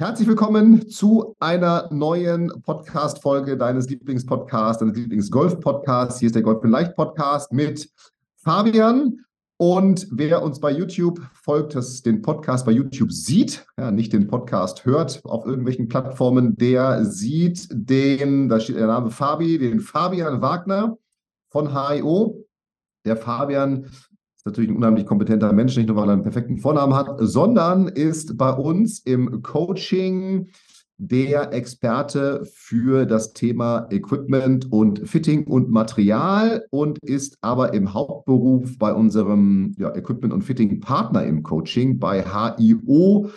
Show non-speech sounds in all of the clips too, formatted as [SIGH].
Herzlich willkommen zu einer neuen Podcast-Folge deines Lieblingspodcasts, deines Lieblings-Golf-Podcasts. Hier ist der Golf in Leicht Podcast mit Fabian. Und wer uns bei YouTube folgt, das den Podcast bei YouTube sieht, ja, nicht den Podcast hört auf irgendwelchen Plattformen, der sieht den, da steht der Name Fabi, den Fabian Wagner von HIO. Der Fabian natürlich ein unheimlich kompetenter Mensch, nicht nur weil er einen perfekten Vornamen hat, sondern ist bei uns im Coaching der Experte für das Thema Equipment und Fitting und Material und ist aber im Hauptberuf bei unserem ja, Equipment und Fitting Partner im Coaching bei HIO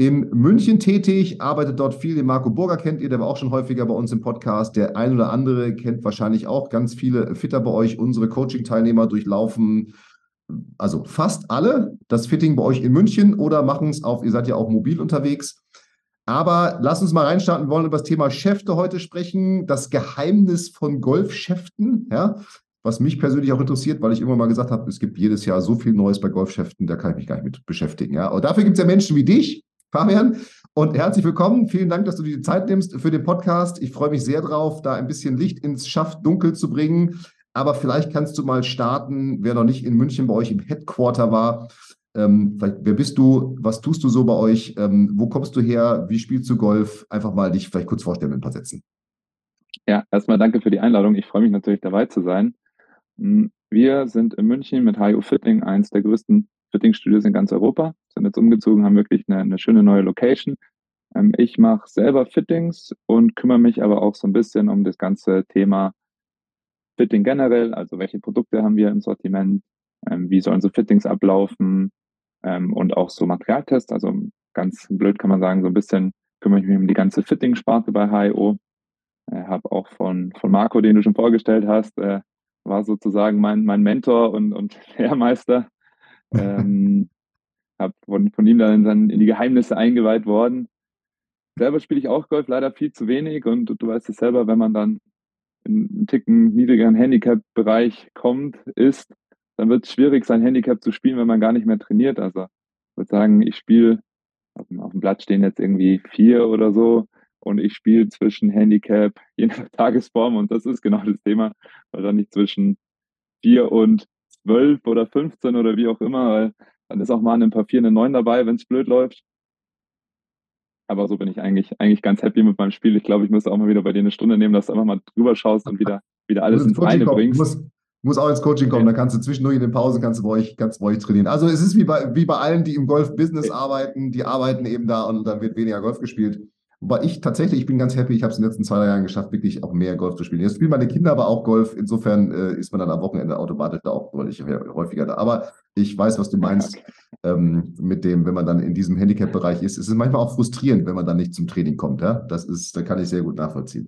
in München tätig, arbeitet dort viel. Den Marco Burger kennt ihr, der war auch schon häufiger bei uns im Podcast. Der ein oder andere kennt wahrscheinlich auch ganz viele Fitter bei euch. Unsere Coaching-Teilnehmer durchlaufen also fast alle das Fitting bei euch in München oder machen es auf, ihr seid ja auch mobil unterwegs. Aber lass uns mal reinstarten. Wir wollen über das Thema Schäfte heute sprechen, das Geheimnis von Golfschäften, ja, was mich persönlich auch interessiert, weil ich immer mal gesagt habe, es gibt jedes Jahr so viel Neues bei Golfschäften, da kann ich mich gar nicht mit beschäftigen. Ja. Und dafür gibt es ja Menschen wie dich, Fabian. Und herzlich willkommen. Vielen Dank, dass du dir die Zeit nimmst für den Podcast. Ich freue mich sehr drauf, da ein bisschen Licht ins Schaft dunkel zu bringen. Aber vielleicht kannst du mal starten, wer noch nicht in München bei euch im Headquarter war. Ähm, wer bist du? Was tust du so bei euch? Ähm, wo kommst du her? Wie spielst du Golf? Einfach mal dich vielleicht kurz vorstellen in ein paar Sätzen. Ja, erstmal danke für die Einladung. Ich freue mich natürlich dabei zu sein. Hm, wir sind in München mit HIO Fitting eins der größten Fitting-Studios in ganz Europa. Sind jetzt umgezogen, haben wirklich eine, eine schöne neue Location. Ähm, ich mache selber Fittings und kümmere mich aber auch so ein bisschen um das ganze Thema Fitting generell, also welche Produkte haben wir im Sortiment, ähm, wie sollen so Fittings ablaufen ähm, und auch so Materialtests, also ganz blöd kann man sagen, so ein bisschen kümmere ich mich um die ganze Fitting-Sparte bei HIO. Äh, habe auch von, von Marco, den du schon vorgestellt hast, äh, war sozusagen mein, mein Mentor und, und [LAUGHS] Lehrmeister. Ähm, habe von, von ihm dann, dann in die Geheimnisse eingeweiht worden. Selber spiele ich auch Golf leider viel zu wenig und du, du weißt es selber, wenn man dann einen Ticken niedrigeren Handicap-Bereich kommt, ist, dann wird es schwierig, sein Handicap zu spielen, wenn man gar nicht mehr trainiert. Also ich würde sagen, ich spiele, auf dem Blatt stehen jetzt irgendwie vier oder so und ich spiele zwischen Handicap, [LAUGHS] je nach Tagesform und das ist genau das Thema, wahrscheinlich zwischen vier und zwölf oder 15 oder wie auch immer, weil dann ist auch mal ein paar vier eine neun dabei, wenn es blöd läuft. Aber so bin ich eigentlich, eigentlich ganz happy mit meinem Spiel. Ich glaube, ich müsste auch mal wieder bei dir eine Stunde nehmen, dass du einfach mal drüber schaust und wieder, wieder alles ins Reine bringst. Muss, muss auch ins Coaching kommen, okay. da kannst du zwischendurch in den Pausen kannst du bei euch, kannst bei euch trainieren. Also es ist wie bei, wie bei allen, die im Golf-Business okay. arbeiten, die arbeiten eben da und dann wird weniger Golf gespielt. Wobei ich tatsächlich, ich bin ganz happy, ich habe es in den letzten zwei, drei Jahren geschafft, wirklich auch mehr Golf zu spielen. Jetzt spielen meine Kinder aber auch Golf, insofern äh, ist man dann am Wochenende automatisch da auch deutlich häufiger da. Aber ich weiß, was du meinst okay. ähm, mit dem, wenn man dann in diesem Handicap-Bereich ist. Es ist manchmal auch frustrierend, wenn man dann nicht zum Training kommt. Ja? Das ist, da kann ich sehr gut nachvollziehen.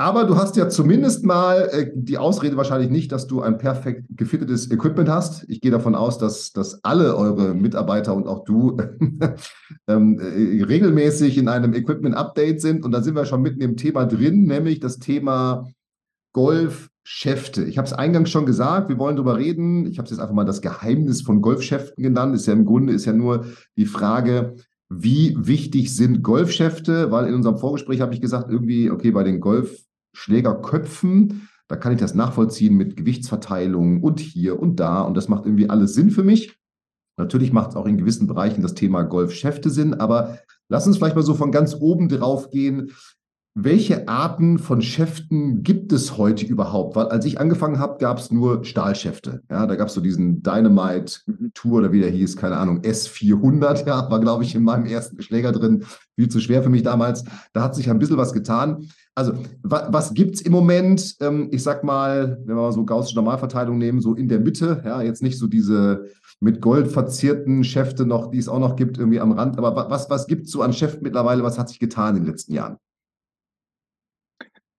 Aber du hast ja zumindest mal äh, die Ausrede wahrscheinlich nicht, dass du ein perfekt gefittetes Equipment hast. Ich gehe davon aus, dass, dass alle eure Mitarbeiter und auch du [LAUGHS] ähm, äh, regelmäßig in einem Equipment-Update sind. Und da sind wir schon mitten im Thema drin, nämlich das Thema Golfschäfte. Ich habe es eingangs schon gesagt, wir wollen darüber reden. Ich habe es jetzt einfach mal das Geheimnis von Golfschäften genannt. Ist ja im Grunde ist ja nur die Frage, wie wichtig sind Golfschäfte? Weil in unserem Vorgespräch habe ich gesagt, irgendwie, okay, bei den Golfschlägerköpfen, da kann ich das nachvollziehen mit Gewichtsverteilung und hier und da und das macht irgendwie alles Sinn für mich. Natürlich macht es auch in gewissen Bereichen das Thema Golfschäfte Sinn, aber lass uns vielleicht mal so von ganz oben drauf gehen. welche Arten von Schäften gibt es heute überhaupt? Weil als ich angefangen habe, gab es nur Stahlschäfte. Ja, da gab es so diesen Dynamite Tour oder wie der hieß, keine Ahnung, S400, ja, war glaube ich in meinem ersten Schläger drin. Viel zu schwer für mich damals. Da hat sich ein bisschen was getan. Also, wa was gibt es im Moment? Ähm, ich sag mal, wenn wir mal so gaussische Normalverteilung nehmen, so in der Mitte, ja, jetzt nicht so diese mit Gold verzierten Schäfte noch, die es auch noch gibt, irgendwie am Rand. Aber was, was gibt es so an Schäften mittlerweile? Was hat sich getan in den letzten Jahren?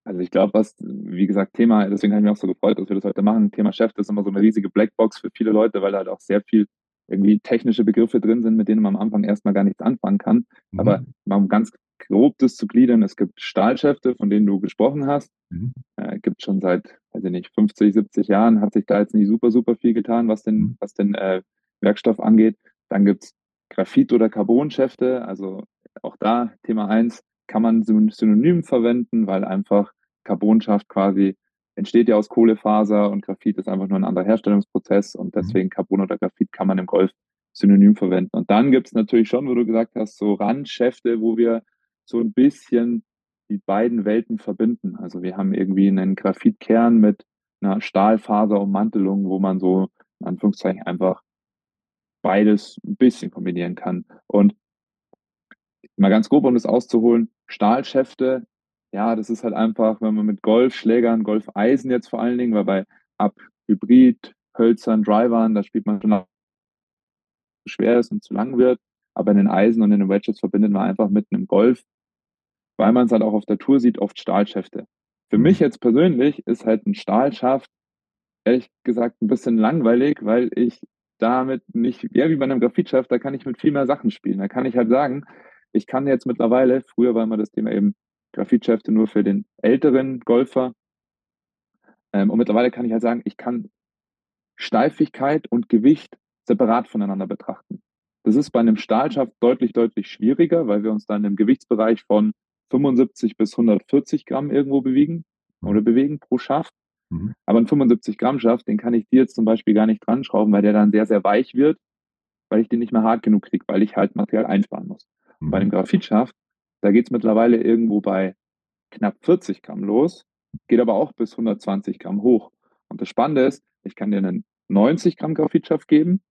Also ich glaube, was, wie gesagt, Thema, deswegen habe ich mich auch so gefreut, dass wir das heute machen. Thema Chef ist immer so eine riesige Blackbox für viele Leute, weil da halt auch sehr viel irgendwie technische Begriffe drin sind, mit denen man am Anfang erstmal gar nichts anfangen kann. Mhm. Aber um ganz grob das zu gliedern, es gibt Stahlschäfte, von denen du gesprochen hast. Mhm. Äh, gibt schon seit, weiß ich nicht, 50, 70 Jahren, hat sich da jetzt nicht super, super viel getan, was den, mhm. was den äh, Werkstoff angeht. Dann gibt es Graphit- oder Carbonschäfte, also auch da Thema eins kann man synonym verwenden, weil einfach Carbonschaft quasi entsteht ja aus Kohlefaser und Graphit ist einfach nur ein anderer Herstellungsprozess und mhm. deswegen Carbon oder Graphit kann man im Golf synonym verwenden. Und dann gibt es natürlich schon, wo du gesagt hast, so Randschäfte, wo wir so ein bisschen die beiden Welten verbinden. Also wir haben irgendwie einen Graphitkern mit einer Stahlfaserummantelung, wo man so in Anführungszeichen einfach beides ein bisschen kombinieren kann. Und mal ganz grob, um das auszuholen, Stahlschäfte, ja, das ist halt einfach, wenn man mit Golfschlägern, Golfeisen jetzt vor allen Dingen, weil bei ab Hybrid, Hölzern, Drivern, da spielt man schon zu schwer ist und zu lang wird. Aber in den Eisen und in den Wedges verbindet man einfach mit einem Golf, weil man es halt auch auf der Tour sieht, oft Stahlschäfte. Für mich jetzt persönlich ist halt ein Stahlschaft ehrlich gesagt ein bisschen langweilig, weil ich damit nicht, ja, wie bei einem Graphitschaft, da kann ich mit viel mehr Sachen spielen. Da kann ich halt sagen, ich kann jetzt mittlerweile, früher war immer das Thema eben Graphitschäfte nur für den älteren Golfer. Ähm, und mittlerweile kann ich halt sagen, ich kann Steifigkeit und Gewicht separat voneinander betrachten. Das ist bei einem Stahlschaft deutlich, deutlich schwieriger, weil wir uns dann im Gewichtsbereich von 75 bis 140 Gramm irgendwo bewegen oder bewegen pro Schaft. Mhm. Aber ein 75 Gramm Schaft, den kann ich dir jetzt zum Beispiel gar nicht dran schrauben, weil der dann sehr, sehr weich wird, weil ich den nicht mehr hart genug kriege, weil ich halt Material einsparen muss. Mhm. Bei dem Graphitschaft, da geht es mittlerweile irgendwo bei knapp 40 Gramm los, geht aber auch bis 120 Gramm hoch. Und das Spannende ist, ich kann dir einen 90 Gramm Graphitschaft geben,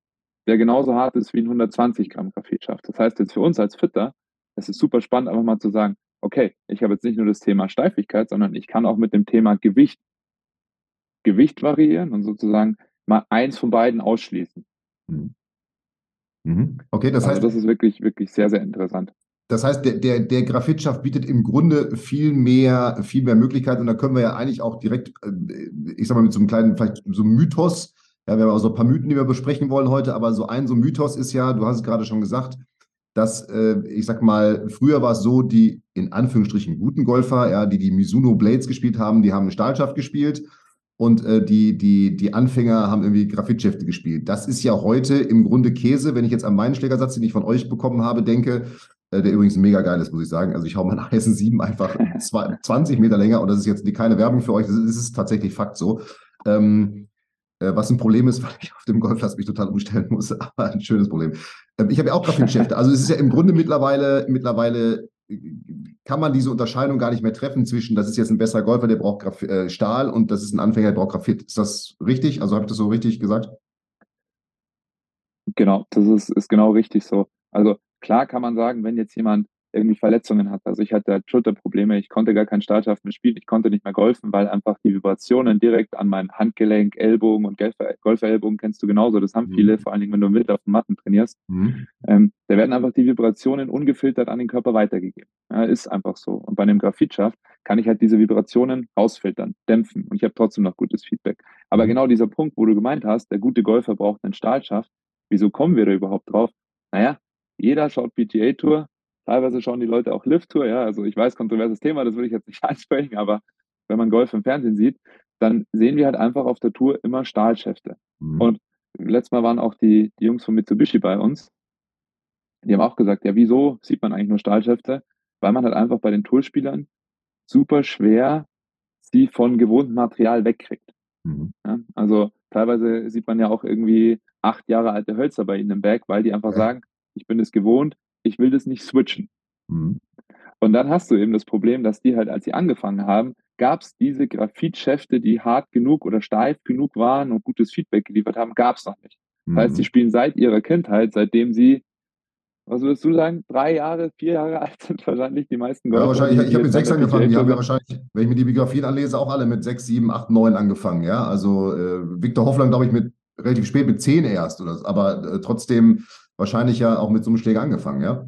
der genauso hart ist wie ein 120 Gramm Graphitschaft. Das heißt jetzt für uns als Fitter, es ist super spannend, einfach mal zu sagen, okay, ich habe jetzt nicht nur das Thema Steifigkeit, sondern ich kann auch mit dem Thema Gewicht, Gewicht variieren und sozusagen mal eins von beiden ausschließen. Mhm. Mhm. Okay, das also heißt. das ist wirklich, wirklich sehr, sehr interessant. Das heißt, der, der, der Graphitschaft bietet im Grunde viel mehr, viel mehr Möglichkeiten und da können wir ja eigentlich auch direkt, äh, ich sag mal, mit so einem kleinen, vielleicht so einem Mythos, ja, wir haben auch so ein paar Mythen, die wir besprechen wollen heute, aber so ein so Mythos ist ja, du hast es gerade schon gesagt, dass, äh, ich sag mal, früher war es so, die in Anführungsstrichen guten Golfer, ja, die die Mizuno Blades gespielt haben, die haben eine Stahlschaft gespielt und äh, die, die, die Anfänger haben irgendwie Graphitschäfte gespielt. Das ist ja heute im Grunde Käse, wenn ich jetzt an meinen Schlägersatz, den ich von euch bekommen habe, denke, der übrigens mega geil ist, muss ich sagen. Also ich hau meinen Eisen 7 einfach [LAUGHS] 20 Meter länger und das ist jetzt keine Werbung für euch, das ist, tatsächlich Fakt so. Ähm, äh, was ein Problem ist, [LAUGHS] weil ich auf dem Golfplatz mich total umstellen muss, [LAUGHS] aber ein schönes Problem. Ähm, ich habe ja auch Graphitschäfte. Also es ist ja im Grunde mittlerweile, mittlerweile kann man diese Unterscheidung gar nicht mehr treffen zwischen, das ist jetzt ein besserer Golfer, der braucht Graf äh, Stahl und das ist ein Anfänger, der braucht Graphit. Ist das richtig? Also habe ich das so richtig gesagt? Genau, das ist, ist genau richtig so. Also klar kann man sagen, wenn jetzt jemand irgendwie Verletzungen hat. Also ich hatte Schulterprobleme, ich konnte gar keinen Startschaft mehr spielen, ich konnte nicht mehr golfen, weil einfach die Vibrationen direkt an mein Handgelenk, Ellbogen und Golferellbogen kennst du genauso, das haben mhm. viele, vor allen Dingen, wenn du mit auf den Matten trainierst. Mhm. Ähm, da werden einfach die Vibrationen ungefiltert an den Körper weitergegeben. Ja, ist einfach so. Und bei einem Graphitschaft kann ich halt diese Vibrationen rausfiltern, dämpfen und ich habe trotzdem noch gutes Feedback. Aber mhm. genau dieser Punkt, wo du gemeint hast, der gute Golfer braucht einen Stahlschaft, wieso kommen wir da überhaupt drauf? Naja, jeder schaut PTA Tour, Teilweise schauen die Leute auch Lift-Tour, ja. Also ich weiß, kontroverses Thema, das will ich jetzt nicht [LAUGHS] ansprechen, aber wenn man Golf im Fernsehen sieht, dann sehen wir halt einfach auf der Tour immer Stahlschäfte. Mhm. Und letztes Mal waren auch die, die Jungs von Mitsubishi bei uns. Die haben auch gesagt, ja, wieso sieht man eigentlich nur Stahlschäfte? Weil man halt einfach bei den Tourspielern super schwer sie von gewohntem Material wegkriegt. Mhm. Ja, also teilweise sieht man ja auch irgendwie acht Jahre alte Hölzer bei ihnen im Bag, weil die einfach ja. sagen, ich bin es gewohnt, ich will das nicht switchen. Mhm. Und dann hast du eben das Problem, dass die halt, als sie angefangen haben, gab es diese Graphitschäfte, die hart genug oder steif genug waren und gutes Feedback geliefert haben, gab es noch nicht. Das heißt, sie mhm. spielen seit ihrer Kindheit, seitdem sie, was würdest du sagen, drei Jahre, vier Jahre [LAUGHS] alt sind wahrscheinlich die meisten. Ja, wahrscheinlich. Ich, ich habe mit sechs angefangen. Die haben ja wahrscheinlich, wenn ich mir die Biografien anlese, auch alle mit sechs, sieben, acht, neun angefangen. Ja, also äh, Viktor Hoffland, glaube ich, mit relativ spät mit zehn erst oder so, aber äh, trotzdem wahrscheinlich ja auch mit so einem Schläger angefangen, ja.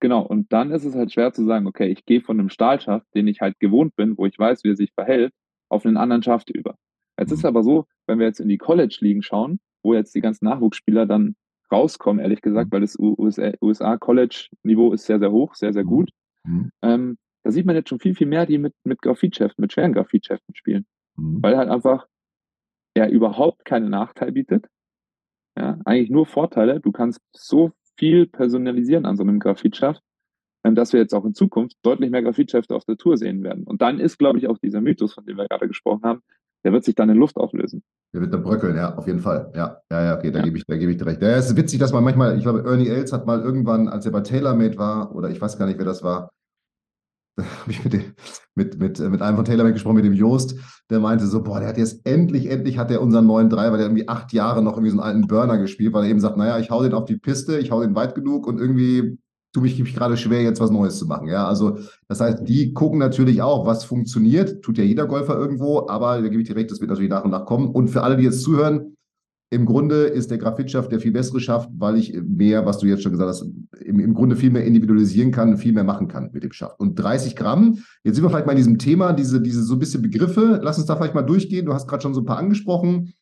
Genau, und dann ist es halt schwer zu sagen, okay, ich gehe von einem Stahlschaft, den ich halt gewohnt bin, wo ich weiß, wie er sich verhält, auf einen anderen Schaft über. Jetzt ist mhm. aber so, wenn wir jetzt in die College-Ligen schauen, wo jetzt die ganzen Nachwuchsspieler dann rauskommen, ehrlich gesagt, mhm. weil das USA-College-Niveau ist sehr, sehr hoch, sehr, sehr mhm. gut. Mhm. Ähm, da sieht man jetzt schon viel, viel mehr, die mit, mit Graphitschäften, mit schweren Graphitschäften spielen. Mhm. Weil halt einfach er überhaupt keinen Nachteil bietet. Ja, eigentlich nur Vorteile. Du kannst so viel personalisieren an so einem Graphitschaft, ähm, dass wir jetzt auch in Zukunft deutlich mehr Graphitschäfte auf der Tour sehen werden. Und dann ist, glaube ich, auch dieser Mythos, von dem wir gerade gesprochen haben, der wird sich dann in Luft auflösen. Der wird dann bröckeln, ja, auf jeden Fall. Ja, ja, ja, okay, da ja. gebe ich, da gebe ich dir recht. Ja, es ist witzig, dass man manchmal, ich glaube, Ernie Els hat mal irgendwann, als er bei TaylorMade war, oder ich weiß gar nicht, wer das war, [LAUGHS] habe ich mit, dem, mit, mit, mit einem von TaylorMade gesprochen, mit dem Joost, der meinte so, boah, der hat jetzt endlich, endlich hat er unseren neuen Driver, der irgendwie acht Jahre noch irgendwie so einen alten Burner gespielt, weil er eben sagt, naja, ich hau den auf die Piste, ich hau den weit genug und irgendwie tue mich, mich gerade schwer, jetzt was Neues zu machen. Ja, also das heißt, die gucken natürlich auch, was funktioniert, tut ja jeder Golfer irgendwo, aber da gebe ich dir recht, das wird natürlich nach und nach kommen. Und für alle, die jetzt zuhören, im Grunde ist der Graphitschaft der viel bessere Schaft, weil ich mehr, was du jetzt schon gesagt hast, im, im Grunde viel mehr individualisieren kann, viel mehr machen kann mit dem Schaft. Und 30 Gramm, jetzt sind wir vielleicht mal in diesem Thema, diese, diese so ein bisschen Begriffe. Lass uns da vielleicht mal durchgehen. Du hast gerade schon so ein paar angesprochen.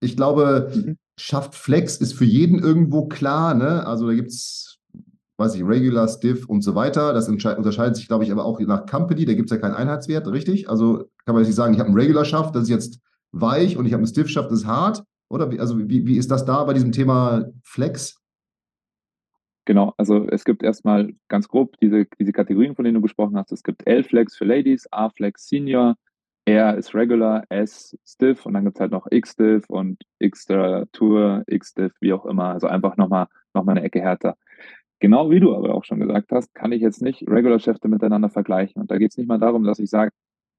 Ich glaube, mhm. Schaft Flex ist für jeden irgendwo klar. Ne? Also da gibt es, weiß ich, Regular, Stiff und so weiter. Das unterscheidet sich, glaube ich, aber auch nach Company. Da gibt es ja keinen Einheitswert, richtig? Also kann man nicht sagen, ich habe einen Regular Schaft, das ist jetzt weich und ich habe einen Stiff Schaft, das ist hart. Oder wie, also wie, wie ist das da bei diesem Thema Flex? Genau, also es gibt erstmal ganz grob diese, diese Kategorien, von denen du gesprochen hast. Es gibt L-Flex für Ladies, A-Flex Senior, R ist Regular, S Stiff und dann gibt es halt noch X-Stiff und Extra Tour, X-Stiff, wie auch immer. Also einfach nochmal noch mal eine Ecke härter. Genau wie du aber auch schon gesagt hast, kann ich jetzt nicht Regular-Schäfte miteinander vergleichen. Und da geht es nicht mal darum, dass ich sage,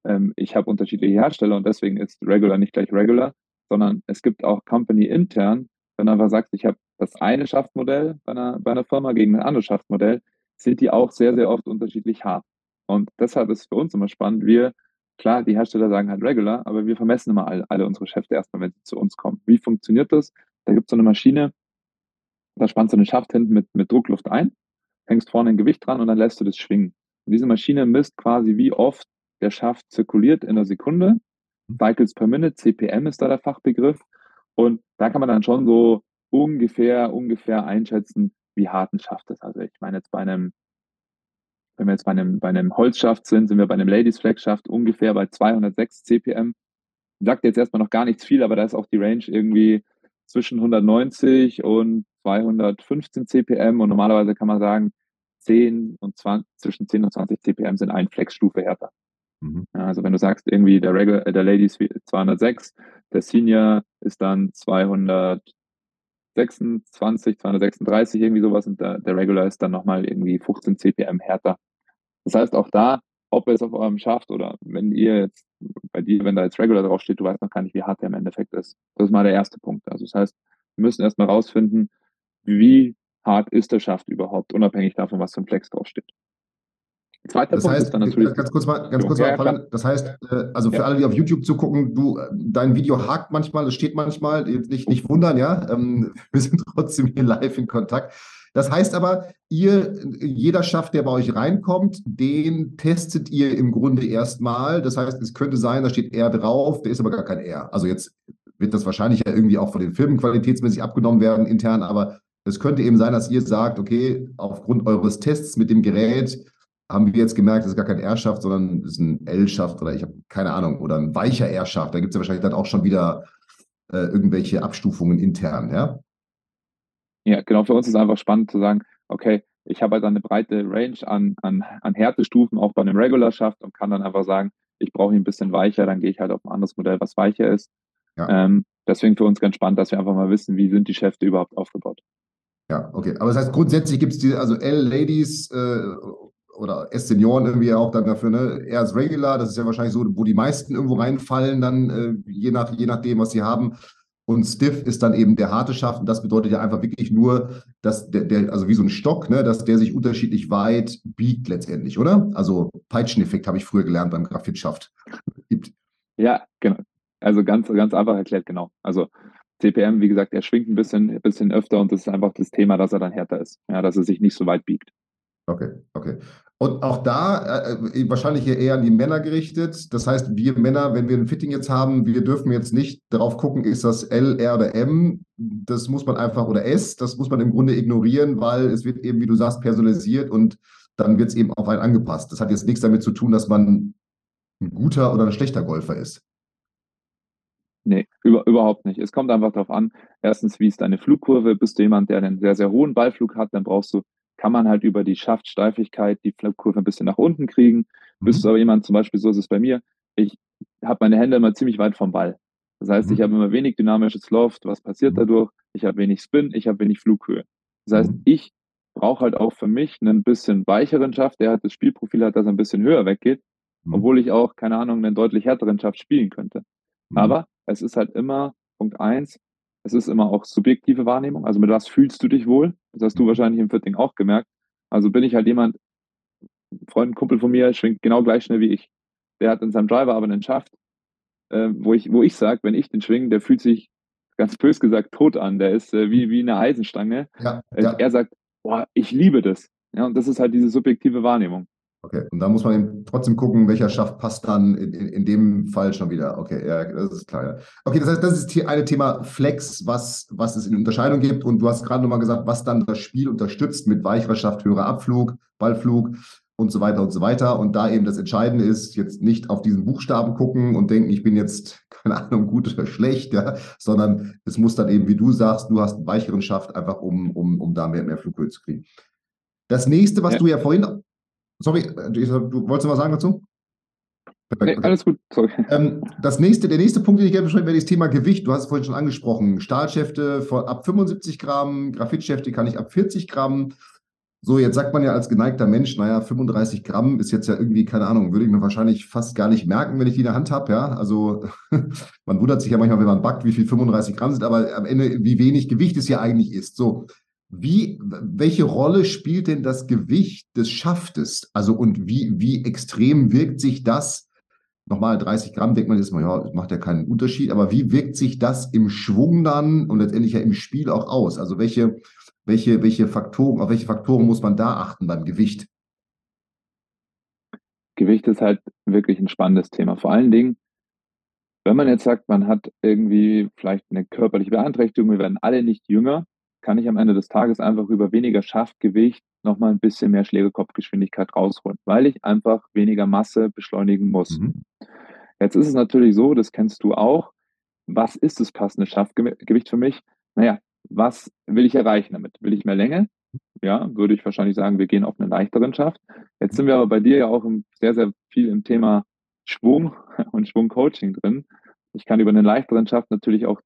ähm, ich habe unterschiedliche Hersteller und deswegen ist Regular nicht gleich Regular, sondern es gibt auch Company intern, wenn du einfach sagst, ich habe das eine Schaftmodell bei einer, bei einer Firma gegen ein anderes Schaftmodell, sind die auch sehr, sehr oft unterschiedlich hart. Und deshalb ist für uns immer spannend, wir, klar, die Hersteller sagen halt Regular, aber wir vermessen immer alle, alle unsere Schäfte erstmal, wenn sie zu uns kommen. Wie funktioniert das? Da gibt es so eine Maschine, da spannst du einen Schaft hinten mit, mit Druckluft ein, hängst vorne ein Gewicht dran und dann lässt du das schwingen. Und diese Maschine misst quasi, wie oft der Schaft zirkuliert in der Sekunde Cycles per Minute, CPM ist da der Fachbegriff. Und da kann man dann schon so ungefähr, ungefähr einschätzen, wie hart ein Schaft ist. Also ich meine jetzt bei einem, wenn wir jetzt bei einem, bei einem Holzschaft sind, sind wir bei einem Ladies Flag Schaft ungefähr bei 206 CPM. Sagt jetzt erstmal noch gar nichts viel, aber da ist auch die Range irgendwie zwischen 190 und 215 CPM und normalerweise kann man sagen, 10 und 20, zwischen 10 und 20 CPM sind ein Flexstufe härter. Mhm. Also wenn du sagst, irgendwie der, Regular, äh, der Ladies 206, der Senior ist dann 226, 236, irgendwie sowas und der, der Regular ist dann nochmal irgendwie 15 CPM härter. Das heißt auch da, ob es auf eurem Schaft oder wenn ihr jetzt, bei dir, wenn da jetzt Regular draufsteht, du weißt noch gar nicht, wie hart der im Endeffekt ist. Das ist mal der erste Punkt. Also das heißt, wir müssen erstmal rausfinden, wie hart ist der Schaft überhaupt, unabhängig davon, was ein Flex draufsteht. Zweiter das Punkt heißt, ist dann natürlich. Ganz kurz mal, ganz kurz ja, mal das heißt, äh, also für ja. alle, die auf YouTube zugucken, du, dein Video hakt manchmal, es steht manchmal, jetzt nicht, nicht wundern, ja. Ähm, [LAUGHS] wir sind trotzdem hier live in Kontakt. Das heißt aber, ihr, jeder Schaft, der bei euch reinkommt, den testet ihr im Grunde erstmal. Das heißt, es könnte sein, da steht R drauf, der ist aber gar kein R. Also jetzt wird das wahrscheinlich ja irgendwie auch von den Filmen qualitätsmäßig abgenommen werden intern, aber es könnte eben sein, dass ihr sagt, okay, aufgrund eures Tests mit dem Gerät haben wir jetzt gemerkt, das ist gar kein R-Schaft, sondern es ist ein L-Schaft oder ich habe keine Ahnung, oder ein weicher R-Schaft. Da gibt es ja wahrscheinlich dann auch schon wieder äh, irgendwelche Abstufungen intern, ja? Ja, genau. Für uns ist es einfach spannend zu sagen, okay, ich habe halt eine breite Range an, an, an Härtestufen, auch bei einem Regular-Schaft und kann dann einfach sagen, ich brauche ihn ein bisschen weicher, dann gehe ich halt auf ein anderes Modell, was weicher ist. Ja. Ähm, deswegen für uns ganz spannend, dass wir einfach mal wissen, wie sind die Schäfte überhaupt aufgebaut. Ja, okay. Aber das heißt, grundsätzlich gibt es diese, also L-Ladies äh, oder S-Senioren irgendwie auch dann dafür, ne? Er ist Regular, das ist ja wahrscheinlich so, wo die meisten irgendwo reinfallen, dann äh, je, nach, je nachdem, was sie haben. Und Stiff ist dann eben der harte Schaft. Und das bedeutet ja einfach wirklich nur, dass der, der, also wie so ein Stock, ne, dass der sich unterschiedlich weit biegt letztendlich, oder? Also Peitscheneffekt habe ich früher gelernt beim Graphitschaft. Ja, genau. Also ganz, ganz einfach erklärt, genau. Also CPM, wie gesagt, er schwingt ein bisschen, ein bisschen öfter und das ist einfach das Thema, dass er dann härter ist. Ja, dass er sich nicht so weit biegt. Okay, okay. Und auch da äh, äh wahrscheinlich eher an die Männer gerichtet. Das heißt, wir Männer, wenn wir ein Fitting jetzt haben, wir dürfen jetzt nicht darauf gucken, ist das L, R oder M. Das muss man einfach, oder S, das muss man im Grunde ignorieren, weil es wird eben, wie du sagst, personalisiert und dann wird es eben auf einen angepasst. Das hat jetzt nichts damit zu tun, dass man ein guter oder ein schlechter Golfer ist. Nee, über, überhaupt nicht. Es kommt einfach darauf an, erstens, wie ist deine Flugkurve? Bist du jemand, der einen sehr, sehr hohen Ballflug hat, dann brauchst du, kann man halt über die Schaftsteifigkeit die Flugkurve ein bisschen nach unten kriegen. Mhm. Bist du aber jemand, zum Beispiel, so ist es bei mir, ich habe meine Hände immer ziemlich weit vom Ball. Das heißt, mhm. ich habe immer wenig dynamisches Loft. Was passiert mhm. dadurch? Ich habe wenig Spin, ich habe wenig Flughöhe. Das heißt, mhm. ich brauche halt auch für mich einen bisschen weicheren Schaft, der halt das Spielprofil hat, das ein bisschen höher weggeht, mhm. obwohl ich auch, keine Ahnung, einen deutlich härteren Schaft spielen könnte. Mhm. Aber es ist halt immer, Punkt eins, es ist immer auch subjektive Wahrnehmung. Also mit was fühlst du dich wohl? Das hast du mhm. wahrscheinlich im Fitting auch gemerkt. Also bin ich halt jemand, ein Freund, ein Kumpel von mir schwingt genau gleich schnell wie ich. Der hat in seinem Driver aber einen Schaft, äh, wo ich, wo ich sage, wenn ich den schwinge, der fühlt sich ganz bös gesagt tot an. Der ist äh, wie, wie eine Eisenstange. Ja, äh, ja. Er sagt, boah, ich liebe das. Ja, und das ist halt diese subjektive Wahrnehmung. Okay, und da muss man eben trotzdem gucken, welcher Schaft passt dann in, in, in, dem Fall schon wieder. Okay, ja, das ist klar. Ja. Okay, das heißt, das ist hier eine Thema Flex, was, was es in Unterscheidung gibt. Und du hast gerade nochmal gesagt, was dann das Spiel unterstützt mit weicherer Schaft, höherer Abflug, Ballflug und so weiter und so weiter. Und da eben das Entscheidende ist, jetzt nicht auf diesen Buchstaben gucken und denken, ich bin jetzt, [LAUGHS] keine Ahnung, gut oder schlecht, ja, sondern es muss dann eben, wie du sagst, du hast einen weicheren Schaft, einfach um, um, um da mehr, mehr Flughöhe zu kriegen. Das nächste, was ja. du ja vorhin Sorry, du wolltest noch was sagen dazu? Nee, alles gut, sorry. Ähm, das nächste, der nächste Punkt, den ich gerne besprechen werde, ist das Thema Gewicht. Du hast es vorhin schon angesprochen. Stahlschäfte von ab 75 Gramm, Graphitschäfte kann ich ab 40 Gramm. So, jetzt sagt man ja als geneigter Mensch, naja, 35 Gramm ist jetzt ja irgendwie, keine Ahnung, würde ich mir wahrscheinlich fast gar nicht merken, wenn ich die in der Hand habe. Ja, also [LAUGHS] man wundert sich ja manchmal, wenn man backt, wie viel 35 Gramm sind, aber am Ende, wie wenig Gewicht es ja eigentlich ist. So, wie, welche Rolle spielt denn das Gewicht des Schaftes? Also und wie, wie extrem wirkt sich das? Nochmal 30 Gramm denkt man jetzt mal, ja, macht ja keinen Unterschied, aber wie wirkt sich das im Schwung dann und letztendlich ja im Spiel auch aus? Also welche, welche, welche Faktoren, auf welche Faktoren muss man da achten beim Gewicht? Gewicht ist halt wirklich ein spannendes Thema. Vor allen Dingen, wenn man jetzt sagt, man hat irgendwie vielleicht eine körperliche Beeinträchtigung, wir werden alle nicht jünger, kann ich am Ende des Tages einfach über weniger Schaftgewicht nochmal ein bisschen mehr Schlägerkopfgeschwindigkeit rausholen, weil ich einfach weniger Masse beschleunigen muss. Mhm. Jetzt ist es natürlich so, das kennst du auch. Was ist das passende Schaftgewicht für mich? Naja, was will ich erreichen damit? Will ich mehr Länge? Ja, würde ich wahrscheinlich sagen, wir gehen auf einen leichteren Schaft. Jetzt sind wir aber bei dir ja auch sehr, sehr viel im Thema Schwung [LAUGHS] und Schwungcoaching drin. Ich kann über einen leichteren Schaft natürlich auch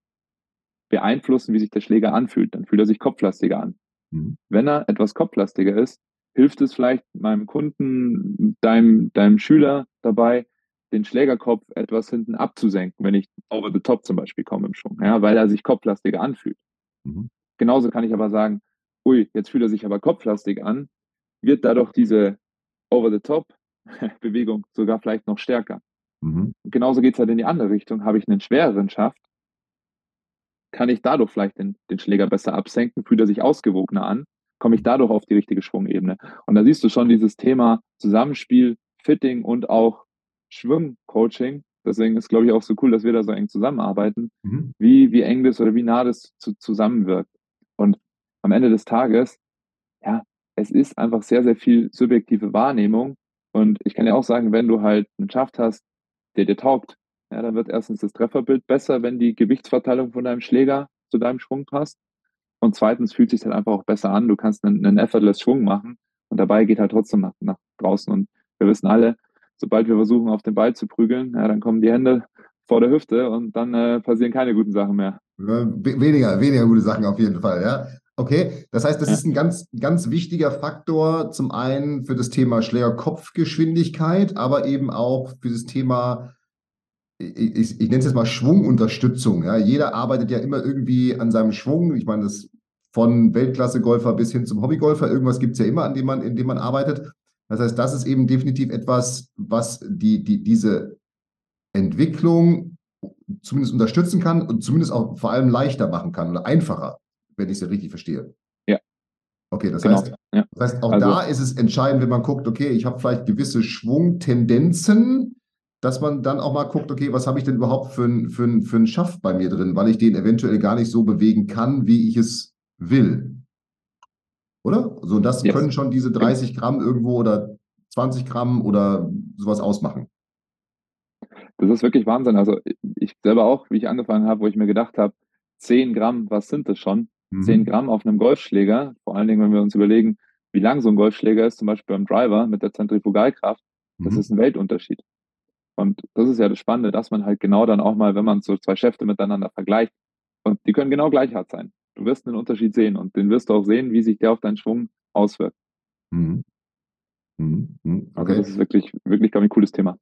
beeinflussen, wie sich der Schläger anfühlt. Dann fühlt er sich kopflastiger an. Mhm. Wenn er etwas kopflastiger ist, hilft es vielleicht meinem Kunden, deinem, deinem Schüler dabei, den Schlägerkopf etwas hinten abzusenken, wenn ich over the top zum Beispiel komme im Schwung, ja, weil er sich kopflastiger anfühlt. Mhm. Genauso kann ich aber sagen, ui, jetzt fühlt er sich aber kopflastig an, wird dadurch diese over the top [LAUGHS] Bewegung sogar vielleicht noch stärker. Mhm. Genauso geht es halt in die andere Richtung. Habe ich einen schwereren Schaft, kann ich dadurch vielleicht den, den Schläger besser absenken, fühlt er sich ausgewogener an, komme ich dadurch auf die richtige Schwungebene. Und da siehst du schon dieses Thema Zusammenspiel, Fitting und auch Schwimmcoaching. Deswegen ist, glaube ich, auch so cool, dass wir da so eng zusammenarbeiten, mhm. wie, wie eng das oder wie nah das zu, zusammenwirkt. Und am Ende des Tages, ja, es ist einfach sehr, sehr viel subjektive Wahrnehmung. Und ich kann ja auch sagen, wenn du halt einen Schaft hast, der dir taugt, ja, dann wird erstens das Trefferbild besser, wenn die Gewichtsverteilung von deinem Schläger zu deinem Schwung passt. Und zweitens fühlt sich halt einfach auch besser an. Du kannst einen, einen effortless Schwung machen und dabei geht halt trotzdem nach, nach draußen. Und wir wissen alle, sobald wir versuchen, auf den Ball zu prügeln, ja, dann kommen die Hände vor der Hüfte und dann äh, passieren keine guten Sachen mehr. Weniger, weniger gute Sachen auf jeden Fall, ja. Okay, das heißt, das ja. ist ein ganz, ganz wichtiger Faktor, zum einen für das Thema Schlägerkopfgeschwindigkeit, aber eben auch für das Thema, ich, ich, ich nenne es jetzt mal Schwungunterstützung. Ja. Jeder arbeitet ja immer irgendwie an seinem Schwung. Ich meine, das von Weltklasse-Golfer bis hin zum Hobbygolfer, irgendwas gibt es ja immer, an dem man, in dem man arbeitet. Das heißt, das ist eben definitiv etwas, was die, die, diese Entwicklung zumindest unterstützen kann und zumindest auch vor allem leichter machen kann oder einfacher wenn ich es ja richtig verstehe. Ja. Okay, das, genau. heißt, ja. das heißt, auch also, da ist es entscheidend, wenn man guckt, okay, ich habe vielleicht gewisse Schwungtendenzen, dass man dann auch mal guckt, okay, was habe ich denn überhaupt für, ein, für, ein, für einen Schaft bei mir drin, weil ich den eventuell gar nicht so bewegen kann, wie ich es will. Oder? So, das yes. können schon diese 30 Gramm irgendwo oder 20 Gramm oder sowas ausmachen. Das ist wirklich Wahnsinn. Also ich selber auch, wie ich angefangen habe, wo ich mir gedacht habe, 10 Gramm, was sind das schon? Mhm. 10 Gramm auf einem Golfschläger, vor allen Dingen, wenn wir uns überlegen, wie lang so ein Golfschläger ist, zum Beispiel beim Driver mit der Zentrifugalkraft, mhm. das ist ein Weltunterschied. Und das ist ja das Spannende, dass man halt genau dann auch mal, wenn man so zwei Schäfte miteinander vergleicht, und die können genau gleich hart sein. Du wirst einen Unterschied sehen und den wirst du auch sehen, wie sich der auf deinen Schwung auswirkt. Mhm. Mhm. mhm. Also okay. Also das ist wirklich, wirklich, glaube ich, ein cooles Thema.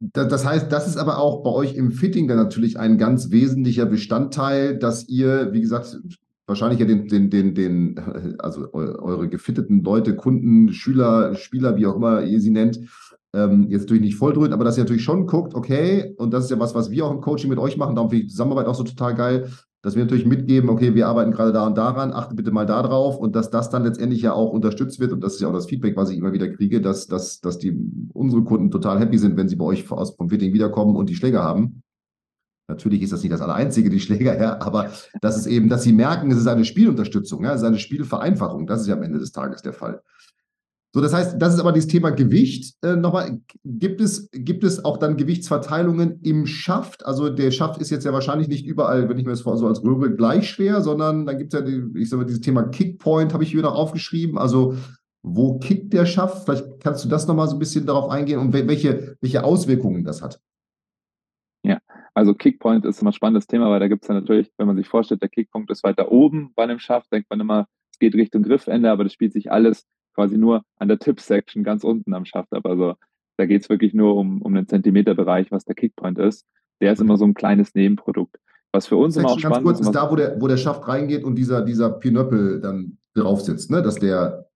Das heißt, das ist aber auch bei euch im Fitting dann natürlich ein ganz wesentlicher Bestandteil, dass ihr, wie gesagt, wahrscheinlich ja den, den, den, den, also eure gefitteten Leute, Kunden, Schüler, Spieler, wie auch immer ihr sie nennt, ähm, jetzt natürlich nicht volldröhnt, aber dass ihr natürlich schon guckt, okay, und das ist ja was, was wir auch im Coaching mit euch machen, darum finde ich die Zusammenarbeit auch so total geil, dass wir natürlich mitgeben, okay, wir arbeiten gerade da und daran, achte bitte mal da drauf und dass das dann letztendlich ja auch unterstützt wird und das ist ja auch das Feedback, was ich immer wieder kriege, dass, dass, dass die, unsere Kunden total happy sind, wenn sie bei euch aus, vom Fitting wiederkommen und die Schläger haben. Natürlich ist das nicht das Allereinzige, die Schläger, ja, aber das ist eben, dass sie merken, es ist eine Spielunterstützung, ja, es ist eine Spielvereinfachung. Das ist ja am Ende des Tages der Fall. So, das heißt, das ist aber dieses Thema Gewicht. Äh, nochmal, gibt es, gibt es auch dann Gewichtsverteilungen im Schaft? Also der Schaft ist jetzt ja wahrscheinlich nicht überall, wenn ich mir das so als Röhre gleich schwer, sondern dann gibt es ja, die, ich sage mal, dieses Thema Kickpoint habe ich hier noch aufgeschrieben. Also wo kickt der Schaft? Vielleicht kannst du das nochmal so ein bisschen darauf eingehen und welche, welche Auswirkungen das hat. Ja, also Kickpoint ist immer ein spannendes Thema, weil da gibt es ja natürlich, wenn man sich vorstellt, der Kickpunkt ist weiter oben bei einem Schaft, denkt man immer, es geht Richtung Griffende, aber das spielt sich alles quasi nur an der Tip-Section ganz unten am Schaft ab. Also da geht es wirklich nur um, um den Zentimeterbereich, was der Kickpoint ist. Der ist immer so ein kleines Nebenprodukt. Was für uns immer auch spannend kurz, ist. ist da, wo der, wo der Schaft reingeht und dieser, dieser Pinöppel dann drauf sitzt, ne? Dass der.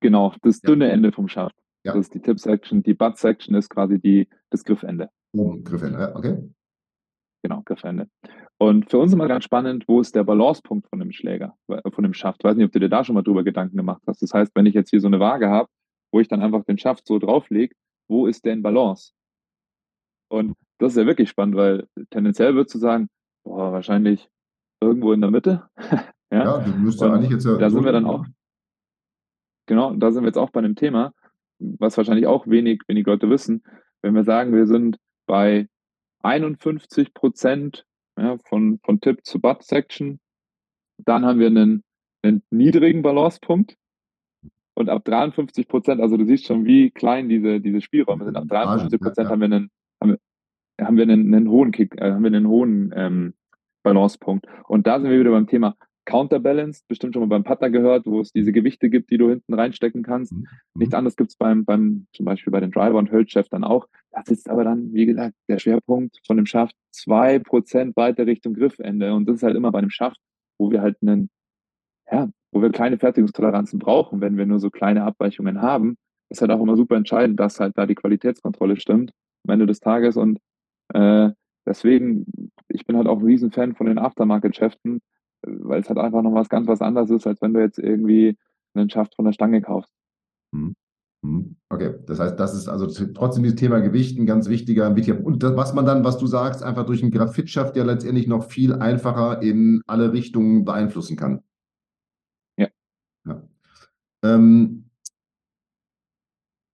Genau, das dünne ja. Ende vom Schaft. Ja. Das ist die Tip-Section. Die Butt-Section ist quasi die, das Griffende. Oben, Griffende, ja, okay. Genau, Griffende. Und für uns immer ganz spannend, wo ist der Balancepunkt von dem Schläger, äh, von dem Schaft? Ich weiß nicht, ob du dir da schon mal drüber Gedanken gemacht hast. Das heißt, wenn ich jetzt hier so eine Waage habe, wo ich dann einfach den Schaft so drauflege, wo ist der in Balance? Und das ist ja wirklich spannend, weil tendenziell würdest du sagen, boah, wahrscheinlich irgendwo in der Mitte. [LAUGHS] ja, ja du müsstest ja eigentlich jetzt ja. Da so sind wir dann auch. Genau, da sind wir jetzt auch bei einem Thema, was wahrscheinlich auch wenig, wenig Leute wissen. Wenn wir sagen, wir sind bei 51 Prozent ja, von, von Tip zu Butt Section. Dann haben wir einen, einen niedrigen Balancepunkt. Und ab 53 Prozent, also du siehst schon, wie klein diese, diese Spielräume sind. Ab 53 Prozent haben wir einen, haben haben wir einen, einen hohen Kick, äh, haben wir einen hohen ähm, Balancepunkt. Und da sind wir wieder beim Thema Counterbalanced, bestimmt schon mal beim Putter gehört, wo es diese Gewichte gibt, die du hinten reinstecken kannst. Mhm. Nichts anderes gibt es beim, beim, zum Beispiel bei den Driver und Hölzchef dann auch. Da sitzt aber dann, wie gesagt, der Schwerpunkt von dem Schaft zwei Prozent weiter Richtung Griffende. Und das ist halt immer bei einem Schaft, wo wir halt einen, ja, wo wir kleine Fertigungstoleranzen brauchen, wenn wir nur so kleine Abweichungen haben, ist halt auch immer super entscheidend, dass halt da die Qualitätskontrolle stimmt am Ende des Tages. Und äh, deswegen, ich bin halt auch ein Riesenfan von den Aftermarket-Schäften, weil es halt einfach noch was ganz was anderes ist, als wenn du jetzt irgendwie einen Schaft von der Stange kaufst. Hm. Hm. Okay, das heißt, das ist also trotzdem dieses Thema Gewicht ein ganz wichtiger, wichtiger und das, was man dann, was du sagst, einfach durch einen Graphit schafft, der letztendlich noch viel einfacher in alle Richtungen beeinflussen kann. Ja. ja. Ähm,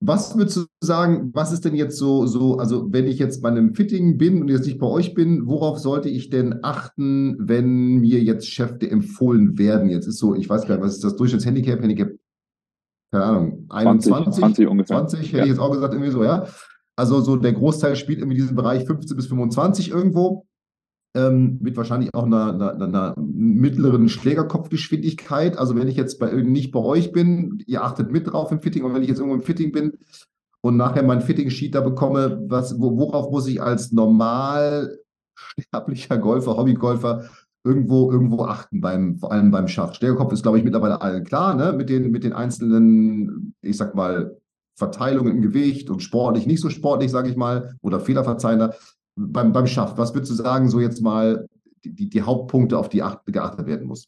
was würdest du sagen, was ist denn jetzt so, so, also wenn ich jetzt bei einem Fitting bin und jetzt nicht bei euch bin, worauf sollte ich denn achten, wenn mir jetzt Schäfte empfohlen werden? Jetzt ist so, ich weiß gar nicht, was ist das Durchschnittshandicap? Handicap, keine Ahnung, 21, 20, 20 ungefähr. 20 hätte ja. ich jetzt auch gesagt, irgendwie so, ja. Also so der Großteil spielt in diesem Bereich 15 bis 25 irgendwo. Ähm, mit wahrscheinlich auch einer, einer, einer, mittleren Schlägerkopfgeschwindigkeit. Also wenn ich jetzt bei, nicht bei euch bin, ihr achtet mit drauf im Fitting, und wenn ich jetzt irgendwo im Fitting bin und nachher mein Fitting-Sheet da bekomme, was, worauf muss ich als normal sterblicher Golfer, Hobbygolfer irgendwo, irgendwo achten, beim, vor allem beim Schaft. Schlägerkopf ist, glaube ich, mittlerweile allen klar, ne? mit, den, mit den einzelnen, ich sag mal, Verteilungen im Gewicht und sportlich, nicht so sportlich, sage ich mal, oder fehlerverzeihender. Beim, beim Schaft, was würdest du sagen, so jetzt mal die, die, Hauptpunkte, auf die acht, geachtet werden muss?